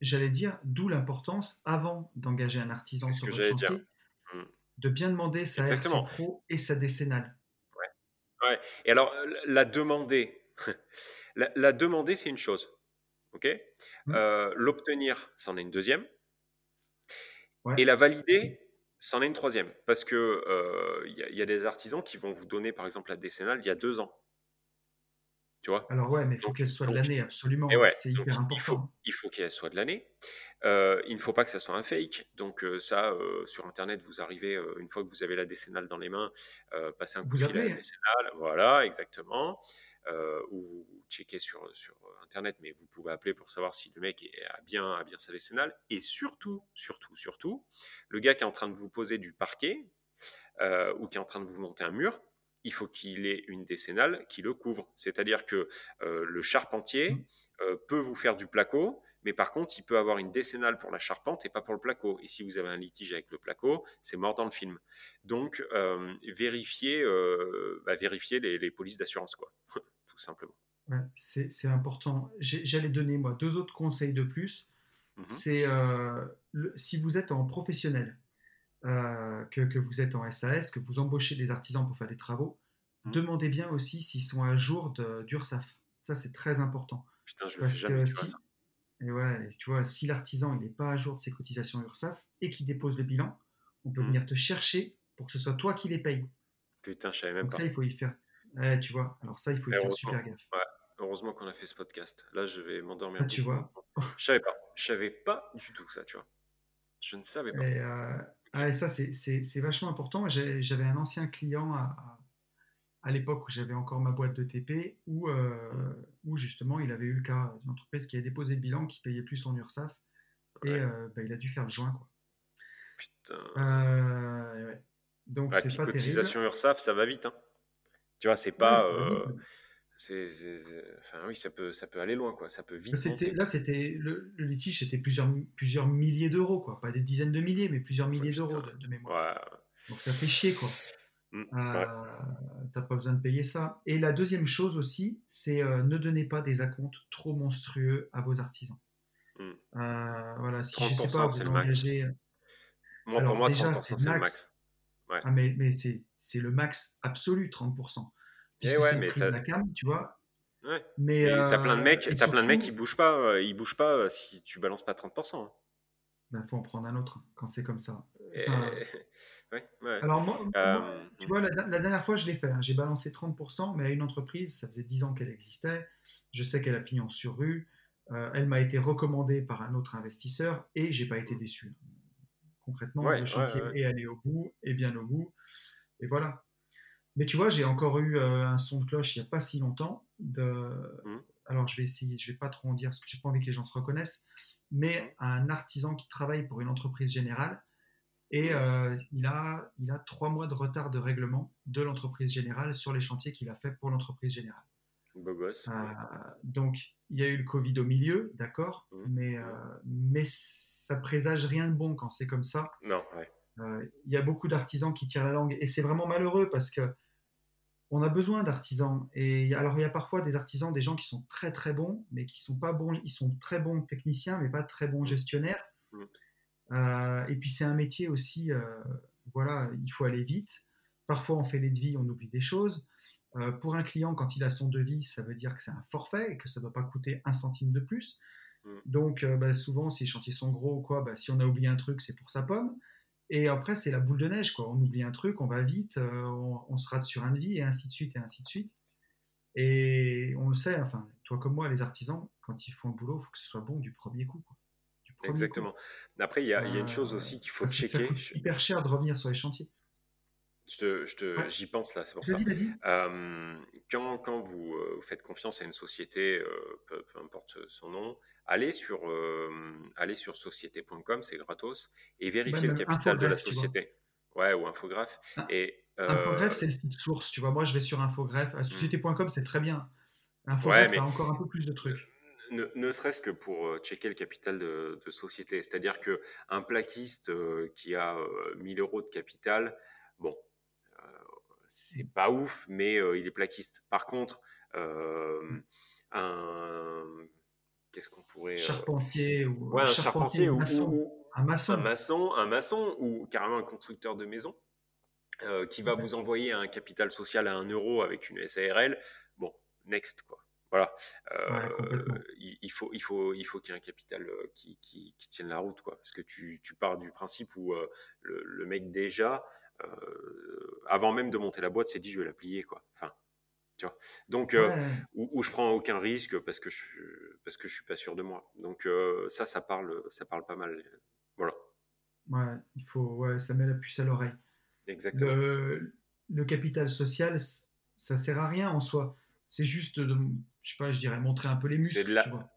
j'allais dire, d'où l'importance, avant d'engager un artisan sur votre
dire.
chantier,
Mm.
de bien demander sa RC
Exactement.
Pro et sa décennale.
Ouais. ouais. Et alors, la demander, *laughs* la, la demander, c'est une chose. OK?
Mm.
Euh, L'obtenir, c'en est une deuxième.
Ouais.
Et la valider, c'en est une troisième. Parce que euh, il y, a des artisans qui vont vous donner, par exemple, la décennale il y a deux ans. Tu vois?
Alors ouais, mais il faut qu'elle soit de l'année, absolument.
Ouais,
c'est hyper
il faut,
important.
il faut qu'elle soit de l'année. Euh, il ne faut pas que ça soit un fake. Donc euh, ça, euh, sur Internet, vous arrivez, une fois que vous avez la décennale dans les mains, passez un coup de fil à la
hein.
décennale. Voilà, exactement. Ou vous checkez sur, sur Internet, mais vous pouvez appeler pour savoir si le mec est- a bien, a bien sa décennale. Et surtout, surtout, surtout, le gars qui est en train de vous poser du parquet ou qui est en train de vous monter un mur, il faut qu'il ait une décennale qui le couvre. C'est-à-dire que euh, le charpentier
Mm.
euh, peut vous faire du placo, mais par contre, il peut avoir une décennale pour la charpente et pas pour le placo. Et si vous avez un litige avec le placo, c'est mort dans le film. Donc, euh, vérifiez, euh, bah, vérifiez les, les polices d'assurance, quoi, *laughs* tout simplement.
C'est important. J'allais donner, moi, deux autres conseils de plus.
Mhm.
C'est si vous êtes en professionnel, euh, que, que vous êtes en SAS, que vous embauchez des artisans pour faire des travaux,
Mhm.
demandez bien aussi s'ils sont à jour d'URSAF. Ça, c'est très important.
Putain, je
Parce que si,
ça.
et ouais, tu vois, si l'artisan n'est pas à jour de ses cotisations URSAF et qu'il dépose le bilan, on peut
Mhm.
venir te chercher pour que ce soit toi qui les paye.
Putain, je savais même
Donc
pas.
ça, il faut y faire. Ouais, tu vois, alors ça, il faut y
Et
faire
heureusement.
super gaffe.
Ouais, heureusement qu'on a fait ce podcast. Là, je vais m'endormir.
Ah, tu vois.
Je savais pas. Je savais pas du tout ça, tu vois. Je ne savais pas.
Et, euh, ah, et ça, c'est- vachement important. J'avais un ancien client à, l'époque où j'avais encore ma boîte de TP, où, euh, où justement il avait eu le cas d'une entreprise qui avait déposé le bilan, qui payait plus son URSAF, et euh, bah, il a dû faire le joint. Quoi.
Putain.
Euh, ouais. Donc
Ouais,
c'est pas
cotisation URSAF, ça va vite. Hein. Tu vois, c'est pas. Euh, c'est, c'est- c'est- Enfin, oui, ça peut, ça peut aller loin, quoi. Ça peut vite
Là, c'était,
monter.
là, c'était le, le litige, c'était plusieurs, plusieurs milliers d'euros, quoi. Pas des dizaines de milliers, mais plusieurs milliers d'euros de, de mémoire.
Ouais.
Donc ça fait chier, quoi.
Mm,
Euh,
ouais.
T'as pas besoin de payer ça. Et la deuxième chose aussi, c'est euh, ne donnez pas des acomptes trop monstrueux à vos artisans.
Mm.
Euh, voilà, si je sais
30%,
pas,
c'est
vous engagez.
Moi,
Alors,
pour moi,
déjà,
30%,
c'est
c'est
le max.
max. Ouais.
Ah, mais, mais c'est, c'est le max absolu, 30%. Puisque
Eh ouais, mais t'as-
de la cam, tu vois.
Ouais.
Mais
Et t'as plein de
euh,
mecs, t'as plein de mecs qui
surtout,
bougent pas, euh, ils bougent pas euh, si tu balances pas 30%. hein.
ben, faut en prendre un autre quand c'est comme ça.
Et-
Enfin, *laughs*
ouais, ouais.
alors, moi,
Euh,
moi, tu vois, la, la dernière fois, je l'ai fait. hein. J'ai balancé 30%, mais à une entreprise, ça faisait 10 ans qu'elle existait. Je sais qu'elle a pignon sur rue. Euh, elle m'a été recommandée par un autre investisseur et j'ai pas été déçu. Concrètement,
Ouais,
le
ouais,
chantier
ouais.
est allé au bout, et bien au bout. Et voilà. Mais tu vois, j'ai encore eu euh, un son de cloche il n'y a pas si longtemps. De...
Mhm.
Alors, je vais essayer, je vais pas trop en dire parce que j'ai pas envie que les gens se reconnaissent. Mais un artisan qui travaille pour une entreprise générale et
Mhm.
euh, il, a, il a trois mois de retard de règlement de l'entreprise générale sur les chantiers qu'il a fait pour l'entreprise générale.
Beau gosse.
Euh, donc, il y a eu le Covid au milieu, d'accord, mais, euh, mais ça présage rien de bon quand c'est comme ça.
Non, ouais.
Euh, Il y a beaucoup d'artisans qui tirent la langue et c'est vraiment malheureux parce que on a besoin d'artisans. Et alors, il y a parfois des artisans, des gens qui sont très très bons, mais qui sont pas bons. Ils sont très bons techniciens, mais pas très bons gestionnaires.
Mhm.
Euh, et puis, c'est un métier aussi. euh, voilà, il faut aller vite. Parfois, on fait les devis, on oublie des choses. Euh, pour un client, quand il a son devis, ça veut dire que c'est un forfait et que ça ne doit pas coûter un centime de plus.
Mhm.
Donc, bah, souvent, si les chantiers sont gros ou quoi, bah, si on a oublié un truc, c'est pour sa pomme. Et après, c'est la boule de neige, quoi. On oublie un truc, on va vite, euh, on, on se rate sur un devis, et ainsi de suite, et ainsi de suite. Et on le sait, enfin, toi comme moi, les artisans, quand ils font le boulot, il faut que ce soit bon du premier coup. Quoi. Du premier
Exactement.
Coup.
Après, il y, a, il y a une
Euh,
chose aussi qu'il faut
que ça
checker.
coûte
Je-
hyper cher de revenir sur les chantiers.
je te- je te-
Ouais.
J'y pense là, c'est pour ça.
Vas-y, vas-y.
Euh, quand, quand vous, euh, vous faites confiance à une société, euh, peu, peu importe son nom, allez sur, euh, allez sur société.com, c'est gratos, et vérifiez
Même
le capital de la société. Ouais, ou infographe.
Ah,
Et euh,
c'est le site source, tu vois. Moi, je vais sur Infogreffe. À
hmm.
société.com, c'est très bien.
ouais,
Infogreffe,
mais
t'as encore un peu plus de trucs.
ne, ne serait-ce que pour euh, checker le capital de, de société. C'est-à-dire qu'un plaquiste euh, qui a euh, 1000 euros de capital, bon, euh, c'est pas ouf, mais euh, il est plaquiste. Par contre, euh, un. Qu'est-ce qu'on pourrait. euh,
Charpentier ou
ouais, un
charpentier
charpentier
ou
ou,
maçon.
ou-
Un
un
maçon.
un maçon ou carrément un constructeur de maison euh, qui va
Ouais.
vous envoyer un capital social à 1 euro avec une SARL. Bon, next quoi. Voilà.
Ouais.
Euh, il, il faut, il faut, il faut qu'il y ait un capital euh, qui, qui, qui tienne la route quoi. Parce que tu, tu pars du principe où euh, le, le mec déjà, euh, avant même de monter la boîte, s'est dit je vais la plier quoi. Enfin, tu vois. Donc euh,
Ouais,
où, où je prends aucun risque parce que je parce que je suis pas sûr de moi. Donc euh, ça, ça parle, ça parle pas mal. Voilà,
ouais, il faut, ouais, ça met la puce à l'oreille.
exactement.
Le, le capital social, ça sert à rien en soi. C'est juste, de, je sais pas, je dirais montrer un peu les
C'est de
muscles,
la,
tu vois.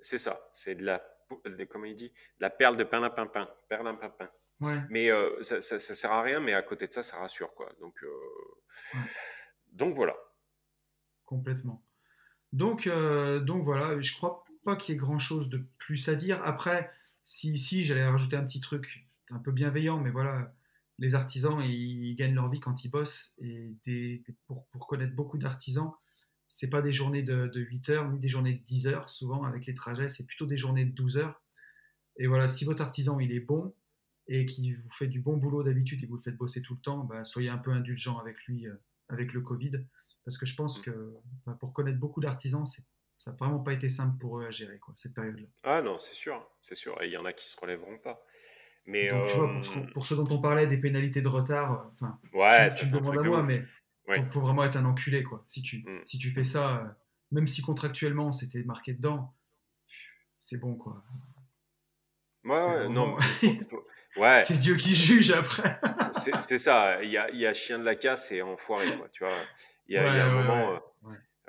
c'est ça, c'est de la, de- comment il dit, de la perle de perlimpinpin, perlimpinpin.
Ouais,
Mais euh, ça, ça, ça sert à rien, mais à côté de ça, ça rassure quoi. Donc,
ouais,
donc voilà.
Complètement. Donc, euh, donc voilà, je crois pas qu'il y ait grand chose de plus à dire. Après, si, si j'allais rajouter un petit truc un peu bienveillant, mais voilà, les artisans, ils, gagnent leur vie quand ils bossent. Et pour, connaître beaucoup d'artisans, c'est pas des journées de, de 8 heures, ni des journées de 10 heures, souvent avec les trajets, c'est plutôt des journées de 12 heures. Et voilà, si votre artisan, il est bon et qu'il vous fait du bon boulot d'habitude et que vous le faites bosser tout le temps, bah, soyez un peu indulgent avec lui, euh, avec le Covid. Parce que je pense
Mm.
que bah, pour connaître beaucoup d'artisans, ça n'a vraiment pas été simple pour eux à gérer, quoi, cette période-là.
Ah non, c'est sûr, c'est sûr. Et il y en a qui se relèveront pas. Mais
Donc, tu vois, pour ce,
euh,
pour ce dont on parlait, des pénalités de retard, euh, enfin,
ouais,
tu,
ça
tu me demandes à moi,
ouf.
mais
Ouais.
faut, faut vraiment être un enculé, quoi. Si tu,
Mm.
si tu fais ça, euh, même si contractuellement c'était marqué dedans, c'est bon, quoi.
Ouais, non, ouais, *laughs*
c'est Dieu qui juge après.
c'est ça. Il y a, il y a chien de la casse et enfoiré, quoi. Tu vois, il y a,
Ouais,
il y a un
ouais,
moment, euh,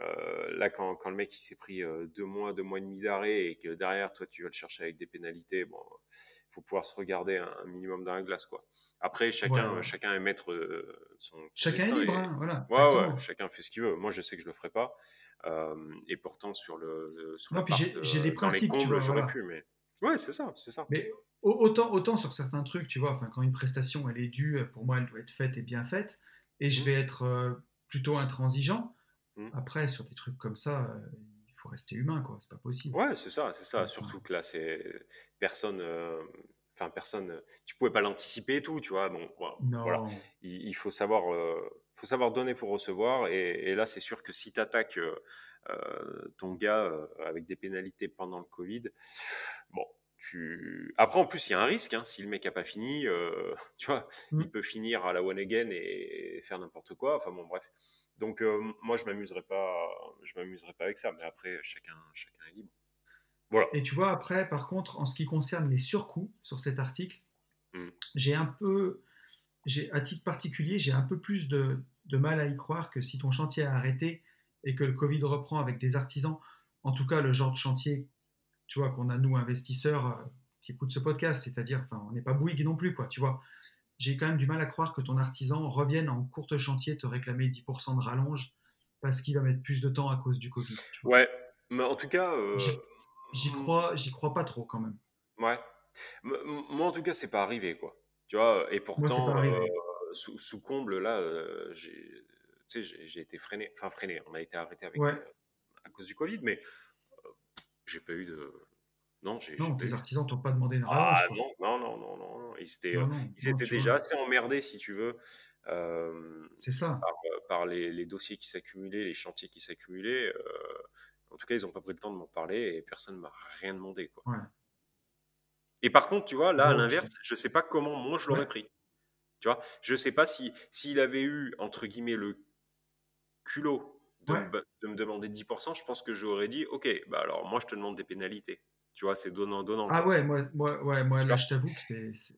euh, là, quand, quand le mec il s'est pris euh, deux mois, deux mois et demi d'arrêt et que derrière, toi, tu vas le chercher avec des pénalités, bon, il faut pouvoir se regarder un, un minimum dans la glace, quoi. Après, chacun,
Ouais,
chacun est maître de son,
Chacun est libre,
et
hein, voilà,
ouais, ouais,
exactement.
chacun fait ce qu'il veut. Moi, je sais que je le ferai pas. Euh, et pourtant, sur le, sur
Non, puis j'ai des
les
principes,
combles,
vois,
j'aurais
voilà.
pu, mais ouais, c'est ça, c'est ça.
Mais au- autant, autant sur certains trucs, tu vois, quand une prestation elle est due, pour moi elle doit être faite et bien faite, et je
Mhm.
vais être euh, plutôt intransigeant.
Mhm.
Après, sur des trucs comme ça, euh, il faut rester humain, quoi, c'est pas possible.
Ouais, c'est ça, c'est ça.
Ouais,
Surtout que là, c'est personne. euh, Enfin, personne. euh, Tu pouvais pas l'anticiper et tout, tu vois. Bon, voilà. Il, il faut savoir, euh, faut savoir donner pour recevoir. Et, et là, c'est sûr que si tu attaques ton gars euh, avec des pénalités pendant le Covid, bon, tu. Après, en plus, il y a un risque. Hein, si le mec a pas fini, euh, *laughs* tu vois,
Mm.
il peut finir à la one again et faire n'importe quoi. Enfin bon, bref. Donc, euh, moi, je m'amuserai pas, je m'amuserai pas avec ça. Mais après, chacun, chacun est libre. Voilà.
Et tu vois, après, par contre, en ce qui concerne les surcoûts sur cet article,
Mm.
j'ai un peu, j'ai, à titre particulier, j'ai un peu plus de, de mal à y croire que si ton chantier a arrêté et que le Covid reprend avec des artisans, en tout cas le genre de chantier, tu vois, qu'on a nous investisseurs euh, qui écoutent ce podcast, c'est-à-dire, enfin, on n'est pas Bouygues non plus, quoi, tu vois. J'ai quand même du mal à croire que ton artisan revienne en courte chantier te réclamer 10% de rallonge parce qu'il va mettre plus de temps à cause du Covid.
Ouais, mais en tout cas, euh,
J'y- J'y crois, j'y crois pas trop quand même.
ouais. Moi, en tout cas, c'est pas arrivé, quoi. Tu vois, et
Moi,
pourtant,
arrivé.
euh, sous, sous comble, là, euh, j'ai, été freiné, enfin freiné, on a été arrêté avec,
Ouais.
euh, à cause du Covid, mais j'ai pas eu de, non, j'ai
Non,
eu.
artisans t'ont pas demandé une
Ah
rallonge,
non, non, non, non, non. Ils étaient, euh,
Non, non,
ils étaient déjà
vois.
assez emmerdés, si tu veux, euh,
C'est ça.
par, euh, par les, les dossiers qui s'accumulaient, les chantiers qui s'accumulaient. euh, en tout cas, ils n'ont pas pris le temps de m'en parler et personne ne m'a rien demandé. Quoi.
Ouais.
Et par contre, tu vois, là, à l'inverse, je sais pas comment moi je l'aurais
Ouais.
pris. Tu vois, je sais pas si s'il avait eu entre guillemets le culot de,
Ouais.
me, de me demander 10%, je pense que j'aurais dit OK, bah alors moi je te demande des pénalités. Tu vois, c'est donnant donnant
Ah ouais, moi, moi, ouais, moi là, je t'avoue que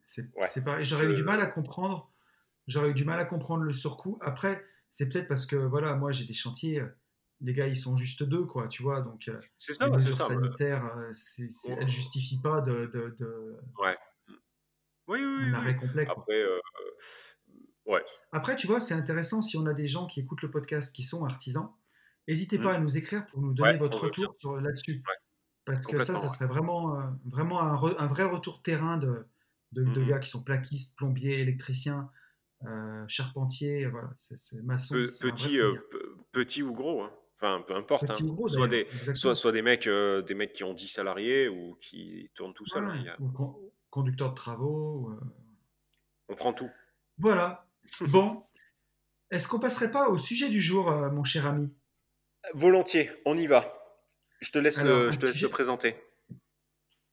c'est
Ouais.
pareil. J'aurais eu du mal à comprendre. J'aurais eu du mal à comprendre le surcoût. Après, c'est peut-être parce que voilà, moi j'ai des chantiers, euh, les gars ils sont juste deux, quoi, tu vois? Donc euh,
c'est ça, c'est
mesures
ça. bah,
sanitaires, euh, c'est, c'est- elles justifient pas de, de- de-
Ouais. Oui, oui,
un
oui,
arrêt
oui.
complet. quoi.
Après, euh, ouais.
Après, tu vois, c'est intéressant si on a des gens qui écoutent le podcast qui sont artisans. N'hésitez pas à nous écrire pour nous donner
Ouais,
votre retour sur, là-dessus.
Ouais,
Parce que ça, ça serait vraiment, euh, vraiment un, re- un vrai retour de terrain de, de, de
Mhm.
gars qui sont plaquistes, plombiers, électriciens, euh, charpentiers, voilà, c'est, c'est.
Pe- petit, euh, ou gros, hein. enfin peu importe.
Petit
hein.
ou gros,
Soit,
d'ailleurs,
des,
exactement.
soit, soit des, mecs, euh, des mecs qui ont 10 salariés ou qui tournent tout seuls. hein.
Ouais,
Il y a-
ou con- conducteur de travaux.
On prend tout.
Voilà. *laughs* Bon. Est-ce qu'on passerait pas au sujet du jour, mon cher ami?
Volontiers, on y va. Je te laisse,
Alors,
le, je te laisse
sujet-
le présenter.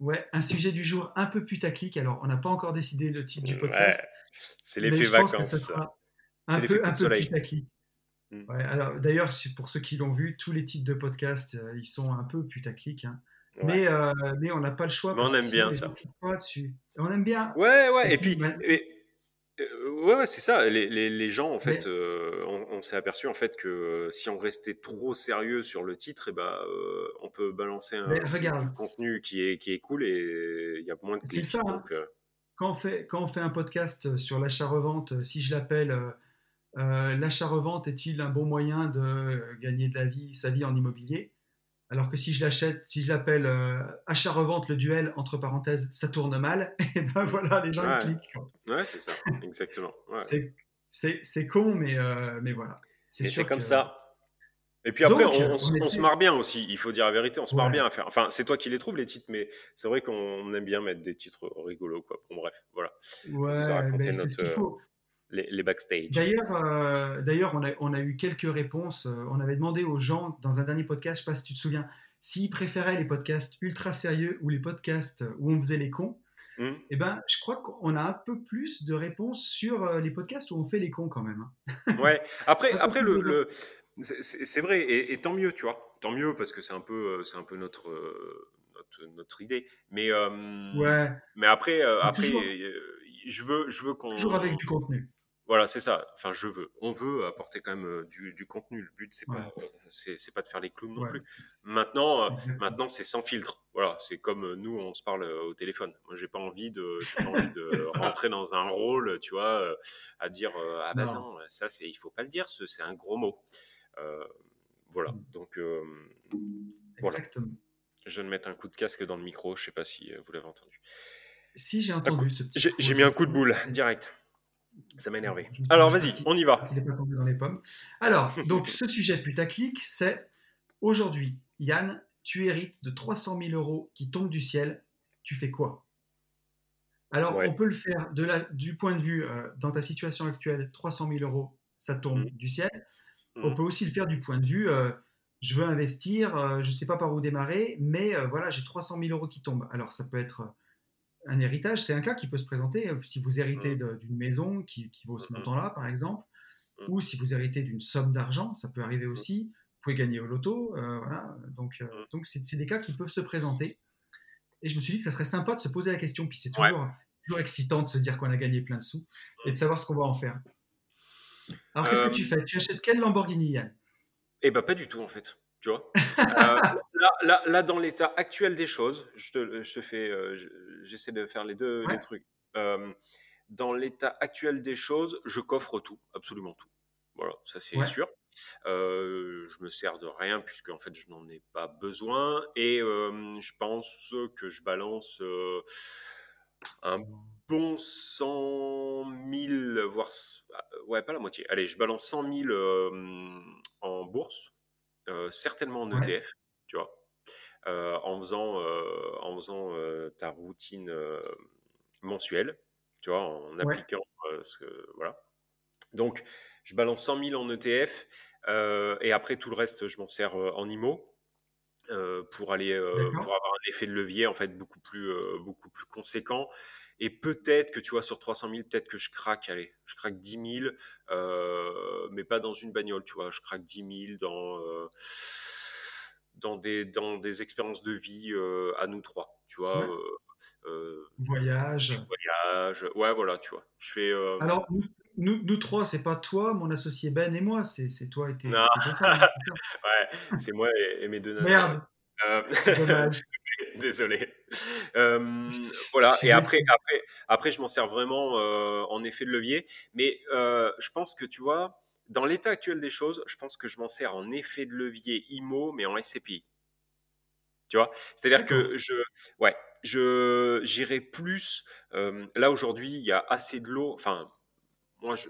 Ouais, un sujet du jour un peu putaclic. Alors, on n'a pas encore décidé le titre du
Ouais,
podcast.
c'est
mais
l'effet vacances. C'est
un
l'effet
peu, un peu putaclic.
Mm.
Ouais, alors, d'ailleurs, c'est pour ceux qui l'ont vu, tous les titres de podcast, euh, ils sont un peu putaclic. hein.
Ouais.
Mais, euh, mais on n'a pas le choix.
Mais on aime bien ça.
on aime bien.
Ouais, ouais,
Et
et
puis,
puis,
bah-
et- euh, ouais, ouais, c'est ça. Les, les, les gens, en fait,
Mais-
euh, on, on s'est aperçu en fait que euh, si on restait trop sérieux sur le titre, et ben, euh, on peut balancer un, du,
regarde.
contenu qui est, qui est cool et il y a moins de
C'est
clics.
ça, hein.
Donc, euh,
quand on fait, quand on fait un podcast sur l'achat-revente, si je l'appelle euh, euh, l'achat-revente est-il un bon moyen de gagner de la vie, sa vie en immobilier? Alors que si je l'achète, si je l'appelle euh, achat-revente, le duel, entre parenthèses, ça tourne mal, *laughs* et ben voilà, les gens ils
Ouais.
cliquent. quoi.
ouais, c'est ça, exactement. Ouais.
C'est- con, mais, euh, mais voilà.
C'est comme
que-
ça. Et puis après,
Donc,
on, se marre bien aussi, il faut dire la vérité, on se marre bien à faire. Enfin, c'est toi qui les trouves, les titres, mais c'est vrai qu'on aime bien mettre des titres rigolos, quoi. Bon, bref, voilà.
Ouais, ben, c'est ce qu'il faut.
Les, les backstage.
D'ailleurs, euh, d'ailleurs, on, a, on a eu quelques réponses. Euh, On avait demandé aux gens dans un dernier podcast, je sais pas si tu te souviens, s'ils préféraient les podcasts ultra sérieux ou les podcasts où on faisait les cons.
Hmm
Eh ben, je crois qu'on a un peu plus de réponses sur euh, les podcasts où on fait les cons quand même. hein. *laughs*
Ouais. Après, après le, c'est- vrai, et, et tant mieux, tu vois. Tant mieux parce que c'est un peu, c'est un peu notre, notre, notre idée. Mais, euh,
Ouais,
mais après, euh, après,
toujours-
je veux, je veux qu'on.
toujours avec du contenu.
Voilà, c'est ça. Enfin, je veux. On veut apporter quand même euh, du, du contenu. Le but, c'est
Ouais.
pas, c'est pas de faire les clowns non
Ouais,
plus. Maintenant, euh, maintenant, c'est sans filtre. Voilà, c'est comme euh, nous, on se parle au téléphone. Moi, j'ai pas envie de, pas envie *laughs* de rentrer dans un rôle, tu vois, à dire ah ben
Non.
non, ça c'est, il faut pas le dire, ce- c'est un gros mot. Euh, voilà.
Mm.
Donc, euh, Voilà. Je viens de mettre un coup de casque dans le micro. Je sais pas si vous l'avez entendu.
Si j'ai entendu.
J'ai
coup,
j'ai mis un coup de boule direct. Ça m'a énervé. Alors, vas-y, on y va.
Il n'est pas tombé dans les pommes. Alors, donc, ce sujet putaclic, c'est aujourd'hui, Yann, tu hérites de 300 000 euros qui tombent du ciel. Tu fais quoi? Alors,
Ouais.
on peut le faire de la, du point de vue, euh, dans ta situation actuelle, 300 000 euros, ça tombe
Mhm.
du ciel.
Mhm.
On peut aussi le faire du point de vue, euh, je veux investir, euh, je ne sais pas par où démarrer, mais voilà, j'ai 300 000 euros qui tombent. Alors, ça peut être un héritage, c'est un cas qui peut se présenter. euh, Si vous héritez de- d'une maison qui, qui vaut ce
Mhm.
montant-là, par exemple,
Mhm.
ou si vous héritez d'une somme d'argent, ça peut arriver aussi. Vous pouvez gagner au loto. euh, voilà. Donc, euh, donc c'est des cas qui peuvent se présenter. Et je me suis dit que ça serait sympa de se poser la question. Puis c'est
Ouais.
toujours, toujours excitant de se dire qu'on a gagné plein de sous et de savoir ce qu'on va en faire. Alors, qu'est-ce
Euh,
que tu fais? Tu achètes quelle Lamborghini, Yann?
Eh ben pas du tout en fait, tu vois. Euh, là, là, là, dans l'état actuel des choses, je te, je te fais, euh, je- j'essaie de faire les deux
Ouais.
les trucs. Euh, dans l'état actuel des choses, je coffre tout, absolument tout. Voilà, ça c'est
Ouais.
sûr. Je me sers de rien puisque en fait je n'en ai pas besoin et je pense que je balance un bon 100 000, voire s- ouais pas la moitié. Allez, je balance 100 000 euh, en bourse, euh, certainement en
Ouais.
ETF, tu vois, euh, en faisant, euh, en faisant ta routine mensuelle, tu vois, en appliquant ce que, voilà. Donc, je balance 100 000 en ETF et après tout le reste, je m'en sers en IMO. pour aller pour avoir un effet de levier en fait beaucoup plus beaucoup plus conséquent et peut-être que tu vois, sur 300 000, peut-être que je craque, allez, je craque 10 000, euh, mais pas dans une bagnole, tu vois. Je craque 10 000 dans, euh, dans, des, dans des expériences de vie euh, à nous trois, tu vois.
Ouais. Voyage.
voyage, ouais, voilà, tu vois. Je fais.
Alors, nous, nous, nous trois, c'est pas toi, mon associé Ben et moi, c'est toi et tes,
non,
tes deux femmes. hein, *laughs*
ouais, c'est moi et, et mes deux nanas.
Merde,
Euh, *laughs*
dommage.
désolé. Euh, voilà. Et après, après, après, je m'en sers vraiment euh, en effet de levier. Mais je pense que tu vois, dans l'état actuel des choses, je pense que je m'en sers en effet de levier IMO, mais en SCPI. Tu vois, c'est-à-dire que je, ouais, je, j'irai plus. là aujourd'hui, il y a assez de l'eau. Enfin, moi, je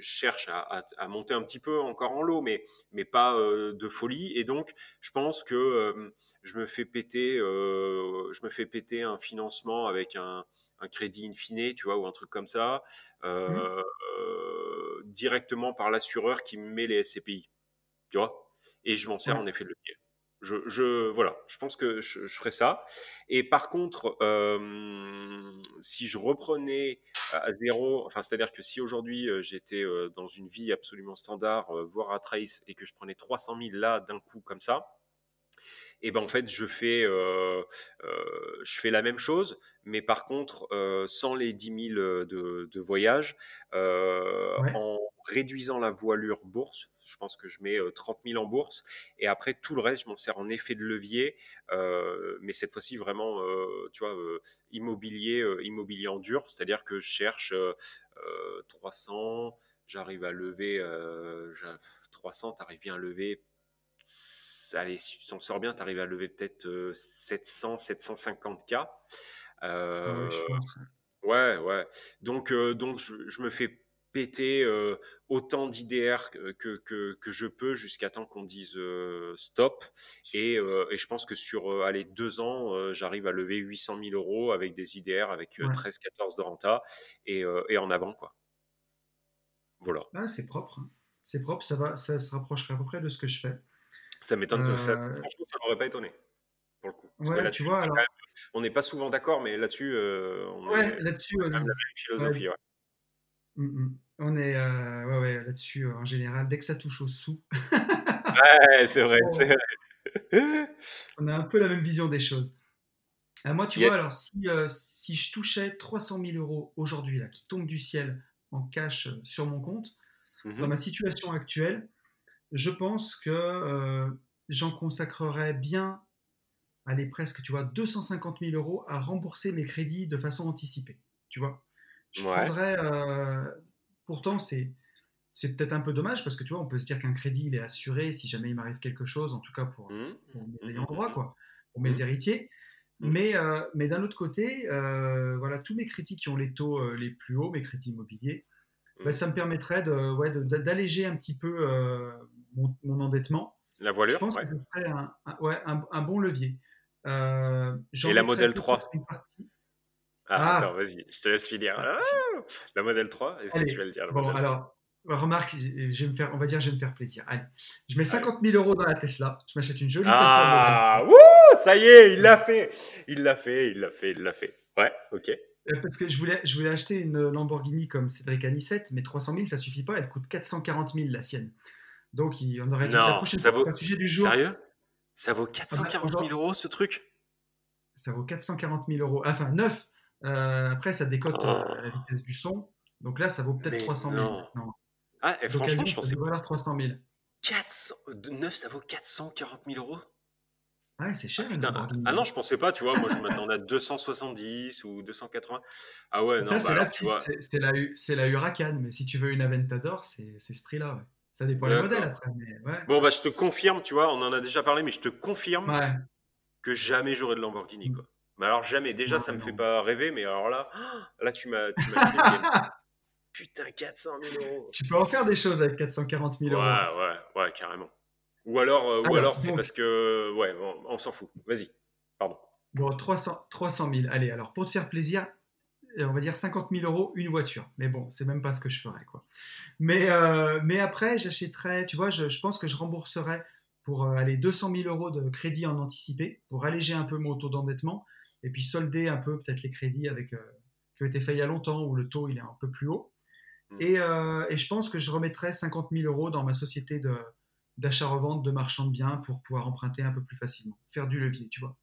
cherche à, à- à monter un petit peu encore en lot, mais, mais pas euh, de folie. Et donc, je pense que euh, je me fais péter, euh, je me fais péter un financement avec un, un crédit in fine, tu vois, ou un truc comme ça, euh, euh, directement par l'assureur qui me met les SCPI, tu vois. Et je m'en sers
Ouais,
en effet de levier. Je, je, voilà, je pense que je, je ferai ça. Et par contre, euh, si je reprenais à zéro, enfin, c'est-à-dire que si aujourd'hui euh, j'étais euh, dans une vie absolument standard, voire à trace, et que je prenais 300 000 là d'un coup comme ça, et ben en fait je fais je fais la même chose mais par contre sans les 10 000 de, de voyage
ouais,
en réduisant la voilure bourse je pense que je mets euh, 30 000 en bourse et après tout le reste je m'en sers en effet de levier euh, mais cette fois-ci vraiment euh, tu vois euh, immobilier euh, immobilier en dur c'est-à-dire que je cherche euh, euh, 300 j'arrive à lever euh, 300 t'arrives bien à lever allez, si tu t'en sors bien, tu arrives à lever peut-être euh, 700, 750 k.
ah ouais,
Euh,
je pense.
ouais, ouais. Donc, euh, donc je, je me fais péter euh, autant d'IDR que, que, je peux jusqu'à temps qu'on dise euh, stop. Et, euh, et je pense que sur allez, deux ans, j'arrive à lever 800 000 euros avec des IDR avec euh,
Ouais.
13-14 de renta et, et en avant, quoi. Voilà.
Ah, c'est propre. hein. C'est propre, ça va, ça se rapprocherait à peu près de ce que je fais.
Ça m'étonne, ça, franchement, ça m'aurait pas étonné. pour le coup.
Ouais, tu vois,
même-
alors,
on n'est pas souvent d'accord, mais là-dessus, on
ouais,
est
là-dessus,
on a la même philosophie. Ouais,
mm, mm. on est, euh, ouais, ouais, là-dessus, euh, en général, dès que ça touche au sous, *laughs*
Ouais, c'est vrai, c'est
on,
vrai. *laughs*
on a un peu la même vision des choses. Euh, moi, tu vois, alors, si, euh, si je touchais 300 000 euros aujourd'hui, là, qui tombent du ciel en cash sur mon compte, dans
Mhm.
ma situation actuelle, je pense que j'en consacrerais bien, allez, presque, tu vois, 250 000 euros à rembourser mes crédits de façon anticipée. Tu vois, je
Ouais.
prendrais, euh, pourtant, c'est, c'est peut-être un peu dommage parce que tu vois, on peut se dire qu'un crédit, il est assuré si jamais il m'arrive quelque chose, en tout cas pour, pour mes ayants
Mhm.
droit, quoi, pour mes héritiers. Mais, euh, mais d'un autre côté, euh, voilà, tous mes crédits qui ont les taux euh, les plus hauts, mes crédits immobiliers, ben,
Mhm.
ça me permettrait de, ouais, d'alléger un petit peu mon, mon endettement.
La
Je
voilure,
pense que ce serait un, un- ouais, un, un bon levier.
Et la modèle
peut-être
3.
une partie.
Ah, attends,
Ah,
vas-y, je te laisse finir.
ah,
Ah, la modèle 3, est-ce que tu vas le dire,
bon,
modèle 3?
alors, remarque, je vais me faire, on va dire, je vais me faire plaisir. Allez, je mets
Allez.
50 000 euros dans la Tesla. Je m'achète une jolie Tesla Model
Ah,
3.
wouh, ça y est, il l'a fait. Il l'a fait, il l'a fait, il l'a fait. Ouais, ok.
Euh, Parce que je voulais, je voulais acheter une Lamborghini comme Cédric Anissette, mais 300 000, ça suffit pas. Elle coûte 440 000, la sienne. Donc, il- on aurait dû. La prochaine
ça vaut.
sujet du jour,
Sérieux? Ça vaut
ah bah,
440 000
aujourd'hui,
euros ce truc?
ça vaut 440 000 euros. Enfin, neuf. Euh, après, ça décote euh, à la
Oh,
vitesse du son. Donc là, ça vaut peut-être
mais
300 000
non.
maintenant.
Ah, et franchement, je pensais
valoir 300 000.
400, de 9, ça vaut 440 000 euros?
Ouais, c'est
Ah
cher
ah ah non, je pensais pas, tu vois, moi je m'attendais à 270 ou 280. Ah ouais,
Ça,
non, bah
c'est la c'est la, c'est la Huracan. Mais si tu veux une Aventador, c'est ce prix-là. ouais. Ça dépend les modèles après. Mais ouais.
Bon, bah je te confirme, tu vois, on en a déjà parlé, mais je te confirme
Ouais.
que jamais j'aurai de Lamborghini, quoi. Mais alors jamais, déjà ça
Ouais,
me fait
non.
pas rêver, mais alors là, *gasps* là tu m'as. *laughs* Putain, 400 000 euros.
Tu peux en faire des choses avec 440 000
Ouais,
euros.
ouais, ouais, carrément. Ou alors, euh, ou
Alors,
alors c'est
donc,
parce que, ouais, on, on s'en fout. Vas-y, pardon.
bon, 300, 300 000. Allez, alors, pour te faire plaisir, euh, on va dire 50 000 euros, une voiture. Mais bon, c'est même pas ce que je ferais, quoi. Mais, euh, mais après, j'achèterais, tu vois, je, je pense que je rembourserais pour euh, aller 200 000 euros de crédit en anticipé pour alléger un peu mon taux d'endettement et puis solder un peu peut-être les crédits avec, euh, qui ont été faits il y a longtemps où le taux il est un peu plus haut.
Mm.
Et, euh, et je pense que je remettrai 50 000 euros dans ma société de, d'achat-revente de marchands de biens pour pouvoir emprunter un peu plus facilement, faire du levier, tu vois.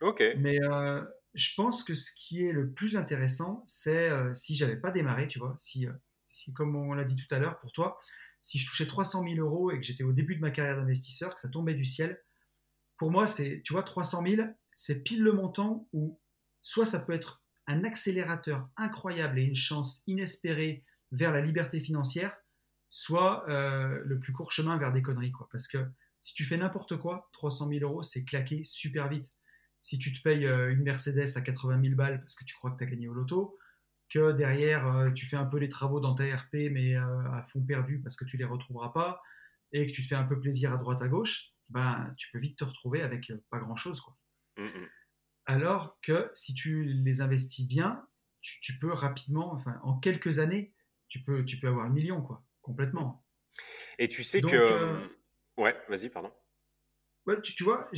Ok.
Mais euh, je pense que ce qui est le plus intéressant, c'est si j'avais pas démarré, tu vois, si, si comme on l'a dit tout à l'heure pour toi, si je touchais 300 000 euros et que j'étais au début de ma carrière d'investisseur, que ça tombait du ciel, pour moi, c'est, tu vois, 300 000, c'est pile le montant où soit ça peut être un accélérateur incroyable et une chance inespérée vers la liberté financière, soit euh, le plus court chemin vers des conneries. Quoi. Parce que si tu fais n'importe quoi, 300 000 euros, c'est claqué super vite. Si tu te payes euh, une Mercedes à 80 000 balles parce que tu crois que tu as gagné au loto, que derrière euh, tu fais un peu les travaux dans ta RP mais à fond perdu parce que tu les retrouveras pas, et que tu te fais un peu plaisir à droite à gauche, ben, tu peux vite te retrouver avec pas grand-chose. quoi.
Mm, mm.
Alors que si tu les investis bien, tu, tu peux rapidement, enfin en quelques années, tu peux, tu peux avoir le million, quoi, complètement.
Et tu sais
Donc,
que.
euh,
Ouais, vas-y, pardon.
Ouais, tu, tu vois,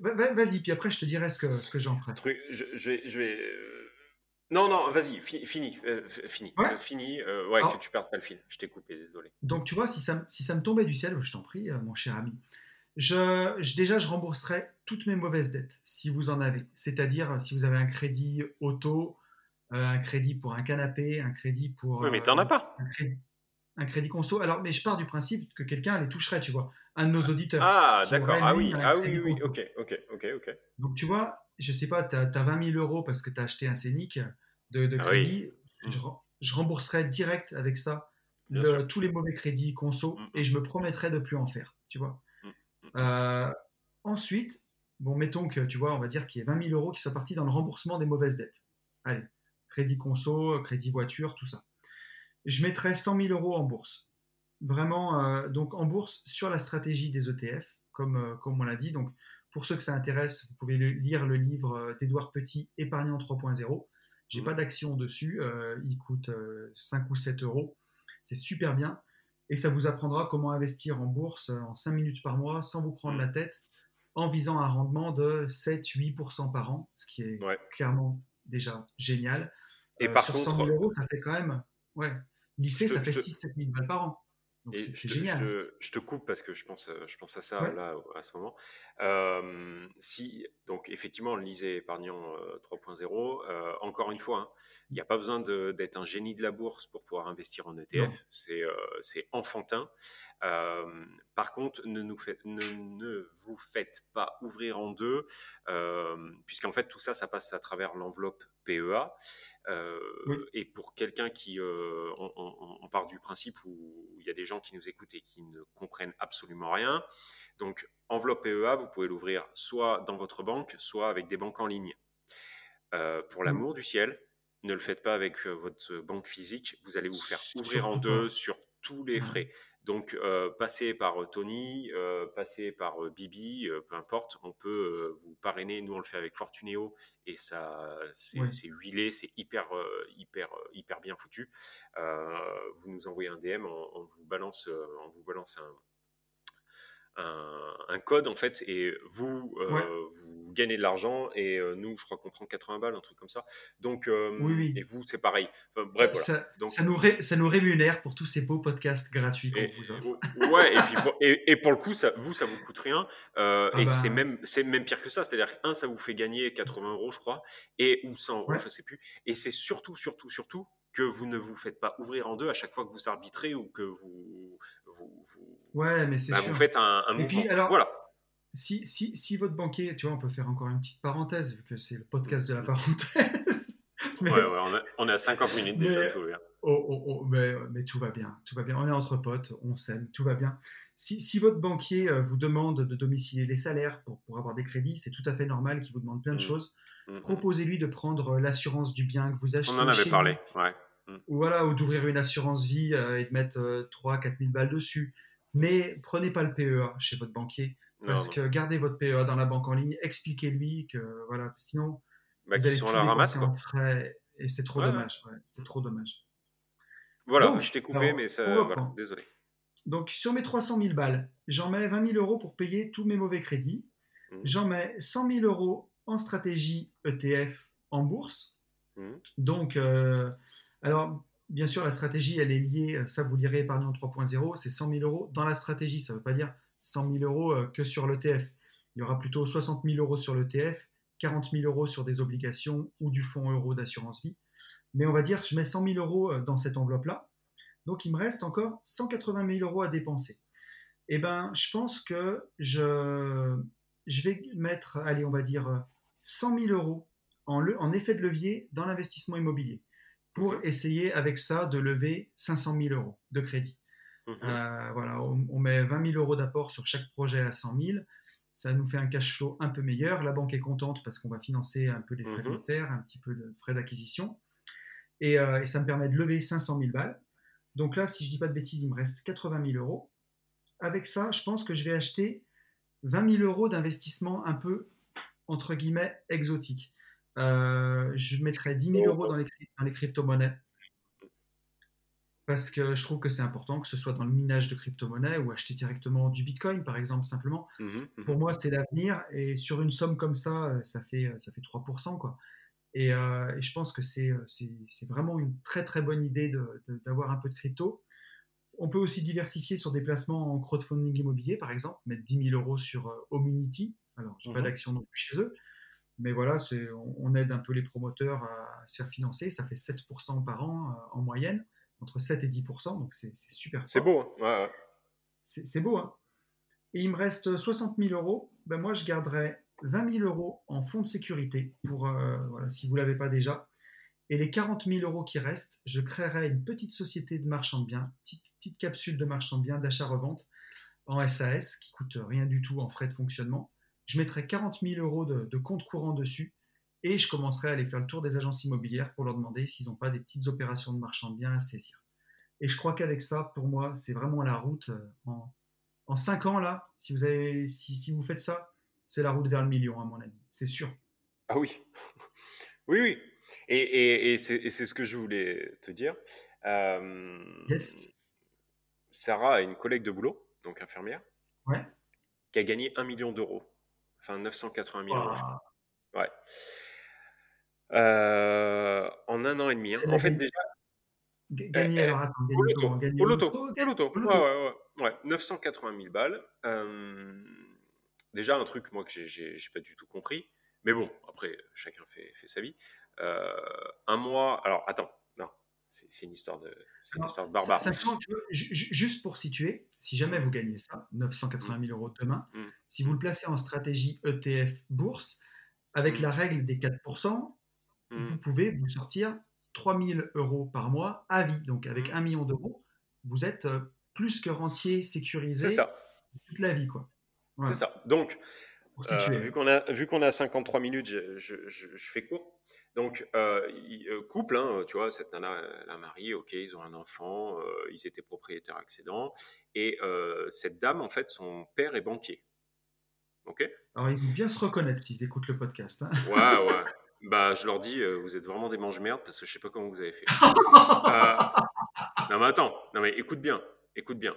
vas-y, puis après je te dirai ce que, ce que j'en ferai.
Truc, je, je vais. Je vais euh, Non, non, vas-y, fi- fini. euh, fini.
Ouais.
Euh, fini. euh, ouais,
Alors-
que tu perdes pas le fil. Je t'ai coupé, désolé.
Donc tu vois, si ça, me- si ça me tombait du ciel, je t'en prie, euh, mon cher ami, je, je- déjà je rembourserais toutes mes mauvaises dettes, si vous en avez. C'est-à-dire euh, si vous avez un crédit auto, euh, un crédit pour un canapé, un crédit pour...
Oui, mais
euh,
t'en as pas.
un crédit, un crédit conso. Alors, mais je pars du principe que quelqu'un les toucherait, tu vois. Un de nos auditeurs.
Ah, d'accord. Ah oui, ah oui,
crédit
oui,
conso.
Ok, ok, ok, ok.
Donc, tu vois, je sais pas, tu as, 20 000 euros parce que tu as acheté un Scénic de, de
Ah
crédit.
oui.
Je, rem- je rembourserais direct avec ça le- tous les mauvais crédits conso
Mm.
et je me promettrais de plus en faire, tu vois. Euh, ensuite, bon, mettons que, tu vois, on va dire qu'il y ait 20 000 euros qui sont partis dans le remboursement des mauvaises dettes. Allez, crédit conso, crédit voiture, tout ça. Je mettrais 100 000 euros en bourse. Vraiment, euh, donc en bourse sur la stratégie des ETF, comme, euh, comme on l'a dit. Donc, pour ceux que ça intéresse, vous pouvez lire le livre d'Edouard Petit, Épargnant 3.0. J'ai
Mhm.
pas d'action dessus, il coûte euh, 5 ou 7 euros. C'est super bien. Et ça vous apprendra comment investir en bourse euh, en 5 minutes par mois sans vous prendre la tête, en visant un rendement de 7-8% par an, ce qui est
Ouais.
clairement déjà génial.
Et
Euh,
par
sur 100
contre,
000 euros, ça fait quand même. Ouais. Lycée,
te-
ça fait
je te-
6-7 000 balles par an. Donc
Et
c'est
je te,
génial.
je te- je te coupe parce que je pense, euh, je pense à ça
Ouais.
là à ce moment. Euh, si donc effectivement lisez épargnant euh, 3.0. euh, encore une fois, hein, il n'y a pas besoin de- d'être un génie de la bourse pour pouvoir investir en ETF. Euh, c'est enfantin. Par contre, ne, nous faites- ne, ne vous faites pas ouvrir en deux, puisqu'en fait tout ça, ça passe à travers l'enveloppe PEA.
Oui.
Et pour quelqu'un qui, on, on- on part du principe où il y a des gens qui nous écoutent et qui ne comprennent absolument rien. Donc, enveloppe PEA, vous pouvez l'ouvrir soit dans votre banque, soit avec des banques en ligne. Euh, pour
Mm.
l'amour du ciel, ne le faites pas avec votre banque physique. Vous allez vous faire ouvrir en deux sur tous les frais. Donc, euh, passez par euh, Tony, euh, passez par Bibi, peu importe, on peut vous parrainer. Nous, on le fait avec Fortunéo et ça, c'est
Ouais.
huilé, c'est hyper, hyper, hyper bien foutu. Vous nous envoyez un DM, on, on vous balance, on vous balance un, un, un code en fait, et vous, euh,
Ouais.
vous gagnez de l'argent et euh, nous, je crois qu'on prend 80 balles, un truc comme ça. Donc, euh,
Oui, oui.
et vous, c'est pareil. Enfin, bref,
ça,
voilà. Donc,
ça nous ré- ça nous rémunère pour tous ces beaux podcasts gratuits qu'on vous offre.
ouais, et, puis, pour, et, et pour le coup, ça, vous, ça vous coûte rien.
Ah
et
bah.
c'est même, c'est même pire que ça. C'est-à-dire qu'un, ça vous fait gagner 80 euros, je crois, et ou 100 euros,
Ouais.
je sais plus. Et c'est surtout, surtout, surtout que vous ne vous faites pas ouvrir en deux à chaque fois que vous arbitrez ou que vous, vous, vous,
Ouais, mais c'est
bah,
sûr.
vous faites un, mouvement.
puis, alors,
voilà.
Si, si, si votre banquier, tu vois, on peut faire encore une petite parenthèse, vu que c'est le podcast de la
Mm.
parenthèse. *laughs* mais,
Ouais, ouais, on, a, on est à 50 minutes déjà,
mais-
tout va bien.
oh, oh, oh, mais, mais tout va bien, tout va bien. On est entre potes, on s'aime, tout va bien. Si, si votre banquier euh, vous demande de domicilier les salaires pour, pour avoir des crédits, c'est tout à fait normal qu'il vous demande plein de
Mm.
choses.
Mhm.
Proposez-lui de prendre euh, l'assurance du bien que vous achetez.
On en avait
chez
parlé,
lui.
ouais.
Ou voilà, ou d'ouvrir une assurance vie euh, et de mettre 3 4 000 balles dessus. Mais prenez pas le PEA chez votre banquier
Non,
parce
non.
que gardez votre PEA dans la banque en ligne, expliquez-lui que voilà, sinon
Bah,
vous allez
sont la ramasse, quoi.
frais et c'est trop
Ouais,
dommage. ouais, c'est trop dommage.
Voilà,
Donc,
je t'ai coupé,
alors,
mais ça, voilà, désolé.
Donc sur mes 300 000 balles, j'en mets 20 000 euros pour payer tous mes mauvais crédits.
Mhm.
J'en mets 100 000 euros en stratégie ETF en bourse.
Mhm.
Donc, euh, alors, bien sûr, la stratégie, elle est liée, ça vous lirez épargnant 3.0, c'est 100 000 euros dans la stratégie. Ça ne veut pas dire 100 000 euros euh, que sur l'ETF. Il y aura plutôt 60 000 euros sur l'ETF, 40 000 euros sur des obligations ou du fonds euro d'assurance vie. Mais on va dire, je mets 100 000 euros euh, dans cette enveloppe-là. Donc, il me reste encore 180 000 euros à dépenser. Eh bien, je pense que je, vais mettre, allez, on va dire 100 000 euros en, en effet de levier dans l'investissement immobilier pour essayer avec ça de lever 500 000 euros de crédit.
Mhm.
Euh, voilà, on, on, met 20 000 euros d'apport sur chaque projet à 100 000. Ça nous fait un cash flow un peu meilleur. La banque est contente parce qu'on va financer un peu les frais de
Mhm.
notaire, un petit peu de frais d'acquisition. Et, euh, et ça me permet de lever 500 000 balles. Donc là, si je dis pas de bêtises, il me reste 80 000 euros. Avec ça, je pense que je vais acheter 20 000 euros d'investissement un peu, entre guillemets, exotique. Euh, je mettrai 10 000 euros dans les, cryp- dans les crypto-monnaies parce que je trouve que c'est important que ce soit dans le minage de crypto-monnaies ou acheter directement du bitcoin, par exemple, simplement.
Mhm, mhm.
Pour moi, c'est l'avenir et sur une somme comme ça, euh, ça fait, euh, ça fait 3%. Quoi. Et, euh, et je pense que c'est vraiment une très très bonne idée d'avoir un peu de crypto. On peut aussi diversifier sur des placements en crowdfunding immobilier, par exemple, mettre 10 000 euros sur euh, Omunity. Alors, je n'ai pas
Mhm.
d'action non plus chez eux, mais voilà, on, on aide un peu les promoteurs à, à se faire financer. Ça fait 7% par an euh, en moyenne, entre 7 et 10%, donc c'est super
C'est beau, hein Ouais, ouais.
C'est c'est beau, hein Et il me reste 60 000 euros. Ben moi, je garderai 20 000 euros en fonds de sécurité, pour, euh, voilà, si vous ne l'avez pas déjà. Et les 40 000 euros qui restent, je créerai une petite société de marchand de biens, petite, petite capsule de marchand de biens d'achat-revente en SAS, qui coûte rien du tout en frais de fonctionnement. Je mettrai 40 000 euros de, de compte courant dessus et je commencerai à aller faire le tour des agences immobilières pour leur demander s'ils n'ont pas des petites opérations de marchand de biens à saisir. Et je crois qu'avec ça, pour moi, c'est vraiment la route euh, en, en 5 ans, là, si vous, avez, si, si vous faites ça, c'est la route vers le million, à mon avis. C'est sûr.
Ah oui. *laughs* Oui, oui. Et, c'est et c'est ce que je voulais te dire. Euh,
Yes.
Sarah a une collègue de boulot, donc infirmière,
Ouais.
qui a gagné 1 million d'euros. Enfin, 980 000 euros. Ouais. Euh, en un an et demi. hein. En fait,
gagné-
déjà,
Gagner, alors attends,
au loto, au loto,
au
loto. Ouais, ouais, ouais, ouais. 980 000 balles. Euh, déjà, un truc, moi, que j'ai- pas du tout compris. Mais bon, après, chacun fait, fait sa vie. Euh, un mois. Alors, attends, c'est une histoire de, c'est une
Alors,
histoire de barbare.
Juste pour situer, si jamais vous gagnez ça, 980 000 euros demain,
Mm.
si vous le placez en stratégie ETF bourse, avec
Mm.
la règle des 4%,
Mm.
vous pouvez vous sortir 3 000 euros par mois à vie. Donc avec
Mm.
1 million d'euros, vous êtes euh, plus que rentier sécurisé
ça,
toute la vie. quoi. Voilà,
c'est ça. Donc, Euh, vu qu'on a vu qu'on a 53 minutes, je, je- je- je fais court. Donc euh, euh, couple, hein, tu vois, cette nana, elle a marié, ok, ils ont un enfant, euh, ils étaient propriétaires accédants, et cette dame, en fait, son père est banquier. Ok?
Alors ils vont bien se reconnaître s'ils écoutent le podcast. hein.
Ouais, ouais. Bah, je leur dis, vous êtes vraiment des mange-merde parce que je sais pas comment vous avez fait. *laughs* Non mais attends, non mais écoute bien, écoute bien.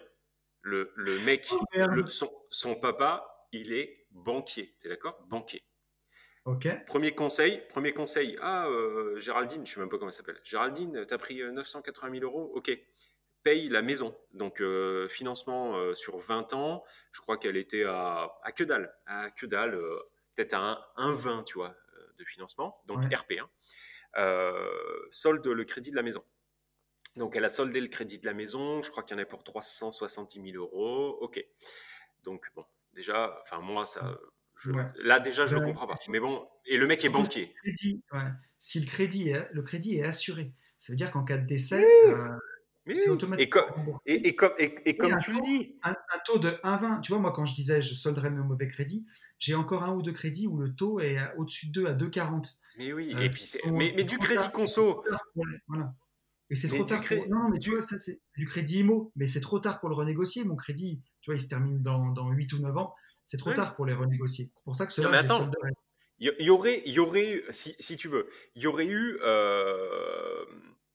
Le, le mec,
Oh,
le, son, son papa, il est banquier, t'es d'accord? Banquier.
Ok.
Premier conseil, premier conseil. Ah, euh, Géraldine, je sais même pas comment elle s'appelle. Géraldine, t'as pris euh, 980 000 euros Ok. Paye la maison. Donc, euh, financement euh, sur 20 ans. Je crois qu'elle était à, à que dalle. À que dalle. euh, Peut-être à 1,20, tu vois, euh, de financement. Donc,
Ouais.
RP. hein. Euh, solde le crédit de la maison. Donc, elle a soldé le crédit de la maison. Je crois qu'il y en a pour 370 000 euros. Ok. Donc, bon, déjà, enfin, moi, ça. je-
Ouais.
Là, déjà, je ne
Ouais,
comprends pas. Mais bon, et le mec est banquier.
Si le crédit, ouais, si le crédit, est, le crédit est assuré, ça veut dire qu'en cas de décès,
Oui.
euh, c'est.
Et,
automatiquement
et, et comme, et, comme tu le
taux-
dis,
Un, un taux de 1,20. Tu vois, moi, quand je disais je solderai mes mauvais crédits, j'ai encore un ou deux crédits où le taux est au-dessus de 2 à 2,40.
mais oui,
Euh,
et puis c'est, mais, du crédit conso,
Voilà. Et c'est
Mais
trop tard
cré-
pour. Non, mais tu vois, ça, c'est du crédit IMO, mais c'est trop tard pour le renégocier. Mon crédit, tu vois, il se termine dans, dans 8 ou 9 ans. C'est trop
Ouais.
tard pour les renégocier. C'est pour ça que cela,
mais attends. il y, y aurait, il y aurait, si, si tu veux, il y aurait eu, euh,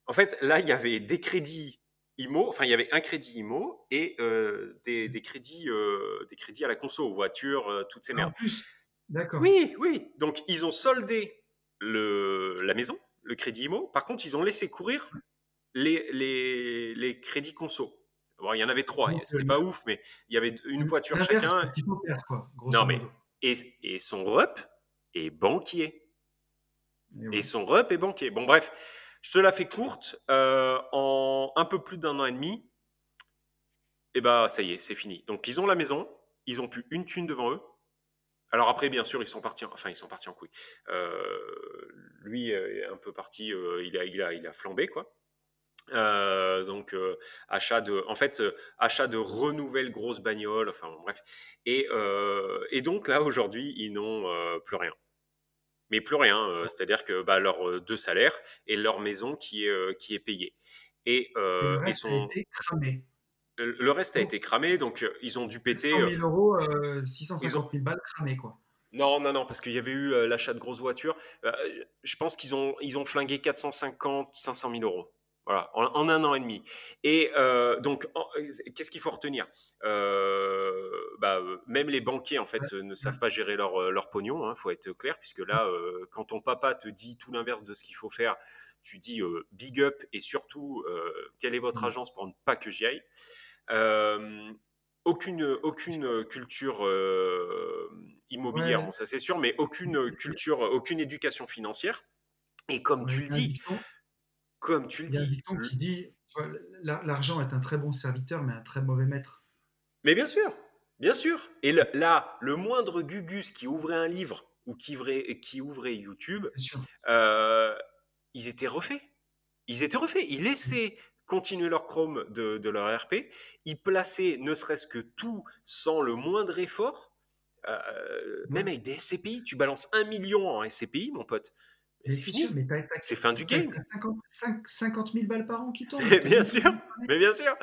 en fait, là, il y avait des crédits IMO, enfin, il y avait un crédit IMO et euh, des, des crédits, euh, des crédits à la conso, voiture, euh, toutes ces
Ah,
merdes.
En plus, d'accord.
Oui, oui. Donc, ils ont soldé le, la maison, le crédit IMO. Par contre, ils ont laissé courir les, les, les crédits conso. Bon, il y en avait trois, c'était pas ouf, mais il y avait une voiture chacun.
Faire, quoi,
non, mais et, et, son rep est banquier. Et, son rep est banquier. Bon, bref, je te la fais courte. Euh, en un peu plus d'un an et demi, et eh ben ça y est, c'est fini. Donc ils ont la maison, ils ont plus une thune devant eux. Alors après, bien sûr, ils sont partis, en, enfin ils sont partis en couille. Euh, lui est un peu parti, euh, il, a, il, a, il a flambé quoi. Donc achat de, en fait, achat de renouvelles grosses bagnoles, enfin bref. Et, et donc là aujourd'hui, ils n'ont plus rien mais plus rien. C'est-à-dire que bah, leurs deux salaires et leur maison qui est, qui est payée. Et,
le reste sont... a été cramé.
Le reste a été cramé, donc ils ont dû péter.
100 000 euros, 650 000 balles cramées, quoi.
Non, non, non, parce qu'il y avait eu l'achat de grosses voitures. je pense qu'ils ont, ils ont flingué 450, 500 000 euros. Voilà, en, un an et demi. Et euh, donc, qu'est-ce qu'il faut retenir? Euh, bah, Même les banquiers, en fait, ne savent pas gérer leur, leur pognon, il hein, faut être clair, puisque là, euh, quand ton papa te dit tout l'inverse de ce qu'il faut faire, tu dis big up et surtout, quelle est votre mmh. agence pour ne pas que j'y aille? Aucune, aucune culture immobilière, ça c'est sûr, mais aucune culture, aucune éducation financière. Et comme tu le dis, comme tu le dis.
Il y a un qui dit l'argent est un très bon serviteur, mais un très mauvais maître.
Mais bien sûr, bien sûr. Et là, le moindre Gugus qui ouvrait un livre ou qui ouvrait, qui ouvrait YouTube, euh, ils étaient refaits. Ils étaient refaits. Ils laissaient continuer leur Chrome de, leur RP. Ils plaçaient ne serait-ce que tout sans le moindre effort. Euh, même avec des SCPI, tu balances un million en SCPI, mon pote. C'est fini. C'est fin du game.
50, 000 balles par an qui tombent.
bien sûr, mais bien sûr.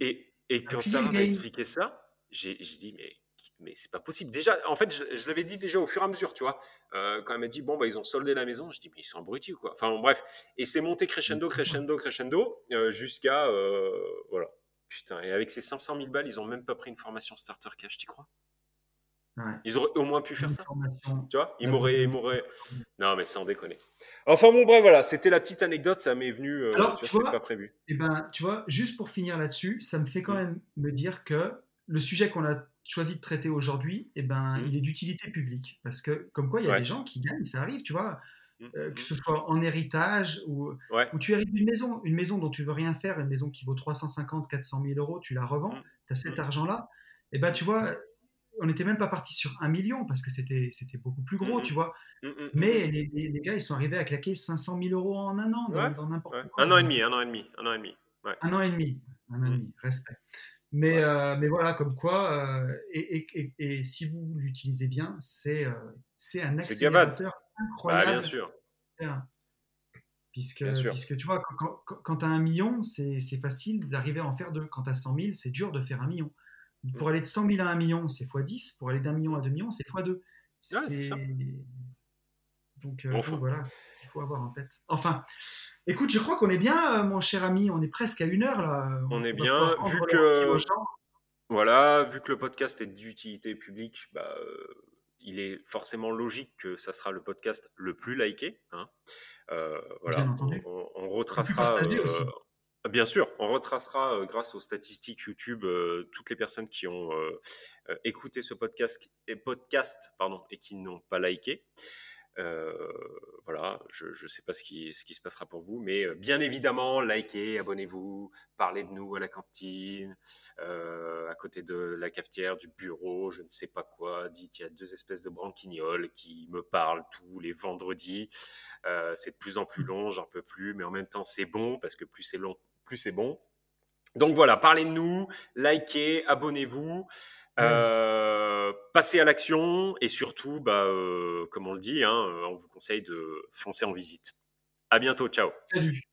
et, et quand Sarah m'a expliqué ça, j'ai dit, mais, mais c'est pas possible. Déjà, en fait, je, l'avais dit déjà au fur et à mesure, tu vois. Euh, quand elle m'a dit, bon, bah, ils ont soldé la maison, je dis, mais ils sont abrutis ou quoi? Enfin, bon, bref. Et c'est monté crescendo, crescendo, crescendo, euh, jusqu'à. Euh, voilà. Putain, et avec ces 500 000 balles, ils ont même pas pris une formation starter cash, tu crois? Ils auraient au moins pu faire ça. Tu vois Ils m'auraient, Non, mais sans déconner. Enfin bon, bref, voilà, c'était la petite anecdote, ça m'est venu. Euh,
Alors, tu vois, pas prévu. Et eh ben, tu vois, juste pour finir là-dessus, ça me fait quand mm. même me dire que le sujet qu'on a choisi de traiter aujourd'hui, et eh ben, mm. il est d'utilité publique. Parce que, comme quoi, il y a des gens qui gagnent, ça arrive, tu vois. Mm. Euh, que ce soit en héritage ou, ou tu hérites une maison, une maison dont tu veux rien faire, une maison qui vaut 350, 400 000 euros, tu la revends, tu as cet argent-là, et eh ben tu vois, on n'était même pas parti sur un million parce que c'était beaucoup plus gros, mmh tu vois. Mmh, mmh, Mais les, gars, ils sont arrivés à claquer 500 000 euros en un an dans, n'importe quoi.
Un an et demi, un an et demi, un an et demi.
Un an et demi, un an et demi, respect. Mais, euh, mais voilà, comme quoi, euh, et, si vous l'utilisez bien, c'est euh, c'est un accélérateur bah, incroyable.
bien sûr.
Puisque, puisque tu vois, quand, quand tu as un million, c'est facile d'arriver à en faire deux. Quand tu as 100 000, c'est dur de faire un million. Pour aller de 100 000 à 1 million, c'est x10. Pour aller d'un million à 2 millions, c'est x2. c'est Donc, euh, voilà, il faut avoir en tête. Enfin, écoute, je crois qu'on est bien, euh, mon cher ami. On est presque à une heure là.
On, est bien, vu que voilà, vu que le podcast est d'utilité publique, bah, euh, il est forcément logique que ça sera le podcast le plus liké. Hein. voilà, on, on, retracera. Bien sûr, on retracera euh, grâce aux statistiques YouTube euh, toutes les personnes qui ont euh, écouté ce podcast, et, podcast pardon, et qui n'ont pas liké. voilà, je ne sais pas ce qui, ce qui se passera pour vous, mais bien évidemment, likez, abonnez-vous, parlez de nous à la cantine, à côté de la cafetière, du bureau, je ne sais pas quoi. Dites, il y a deux espèces de branquignoles qui me parlent tous les vendredis. c'est de plus en plus long, j'en peux plus, mais en même temps, c'est bon parce que plus c'est long, plus c'est bon. Donc voilà, parlez de nous, likez, abonnez-vous, euh, passez à l'action et surtout, bah, euh, comme on le dit, hein, on vous conseille de foncer en visite. À bientôt, ciao.
Salut.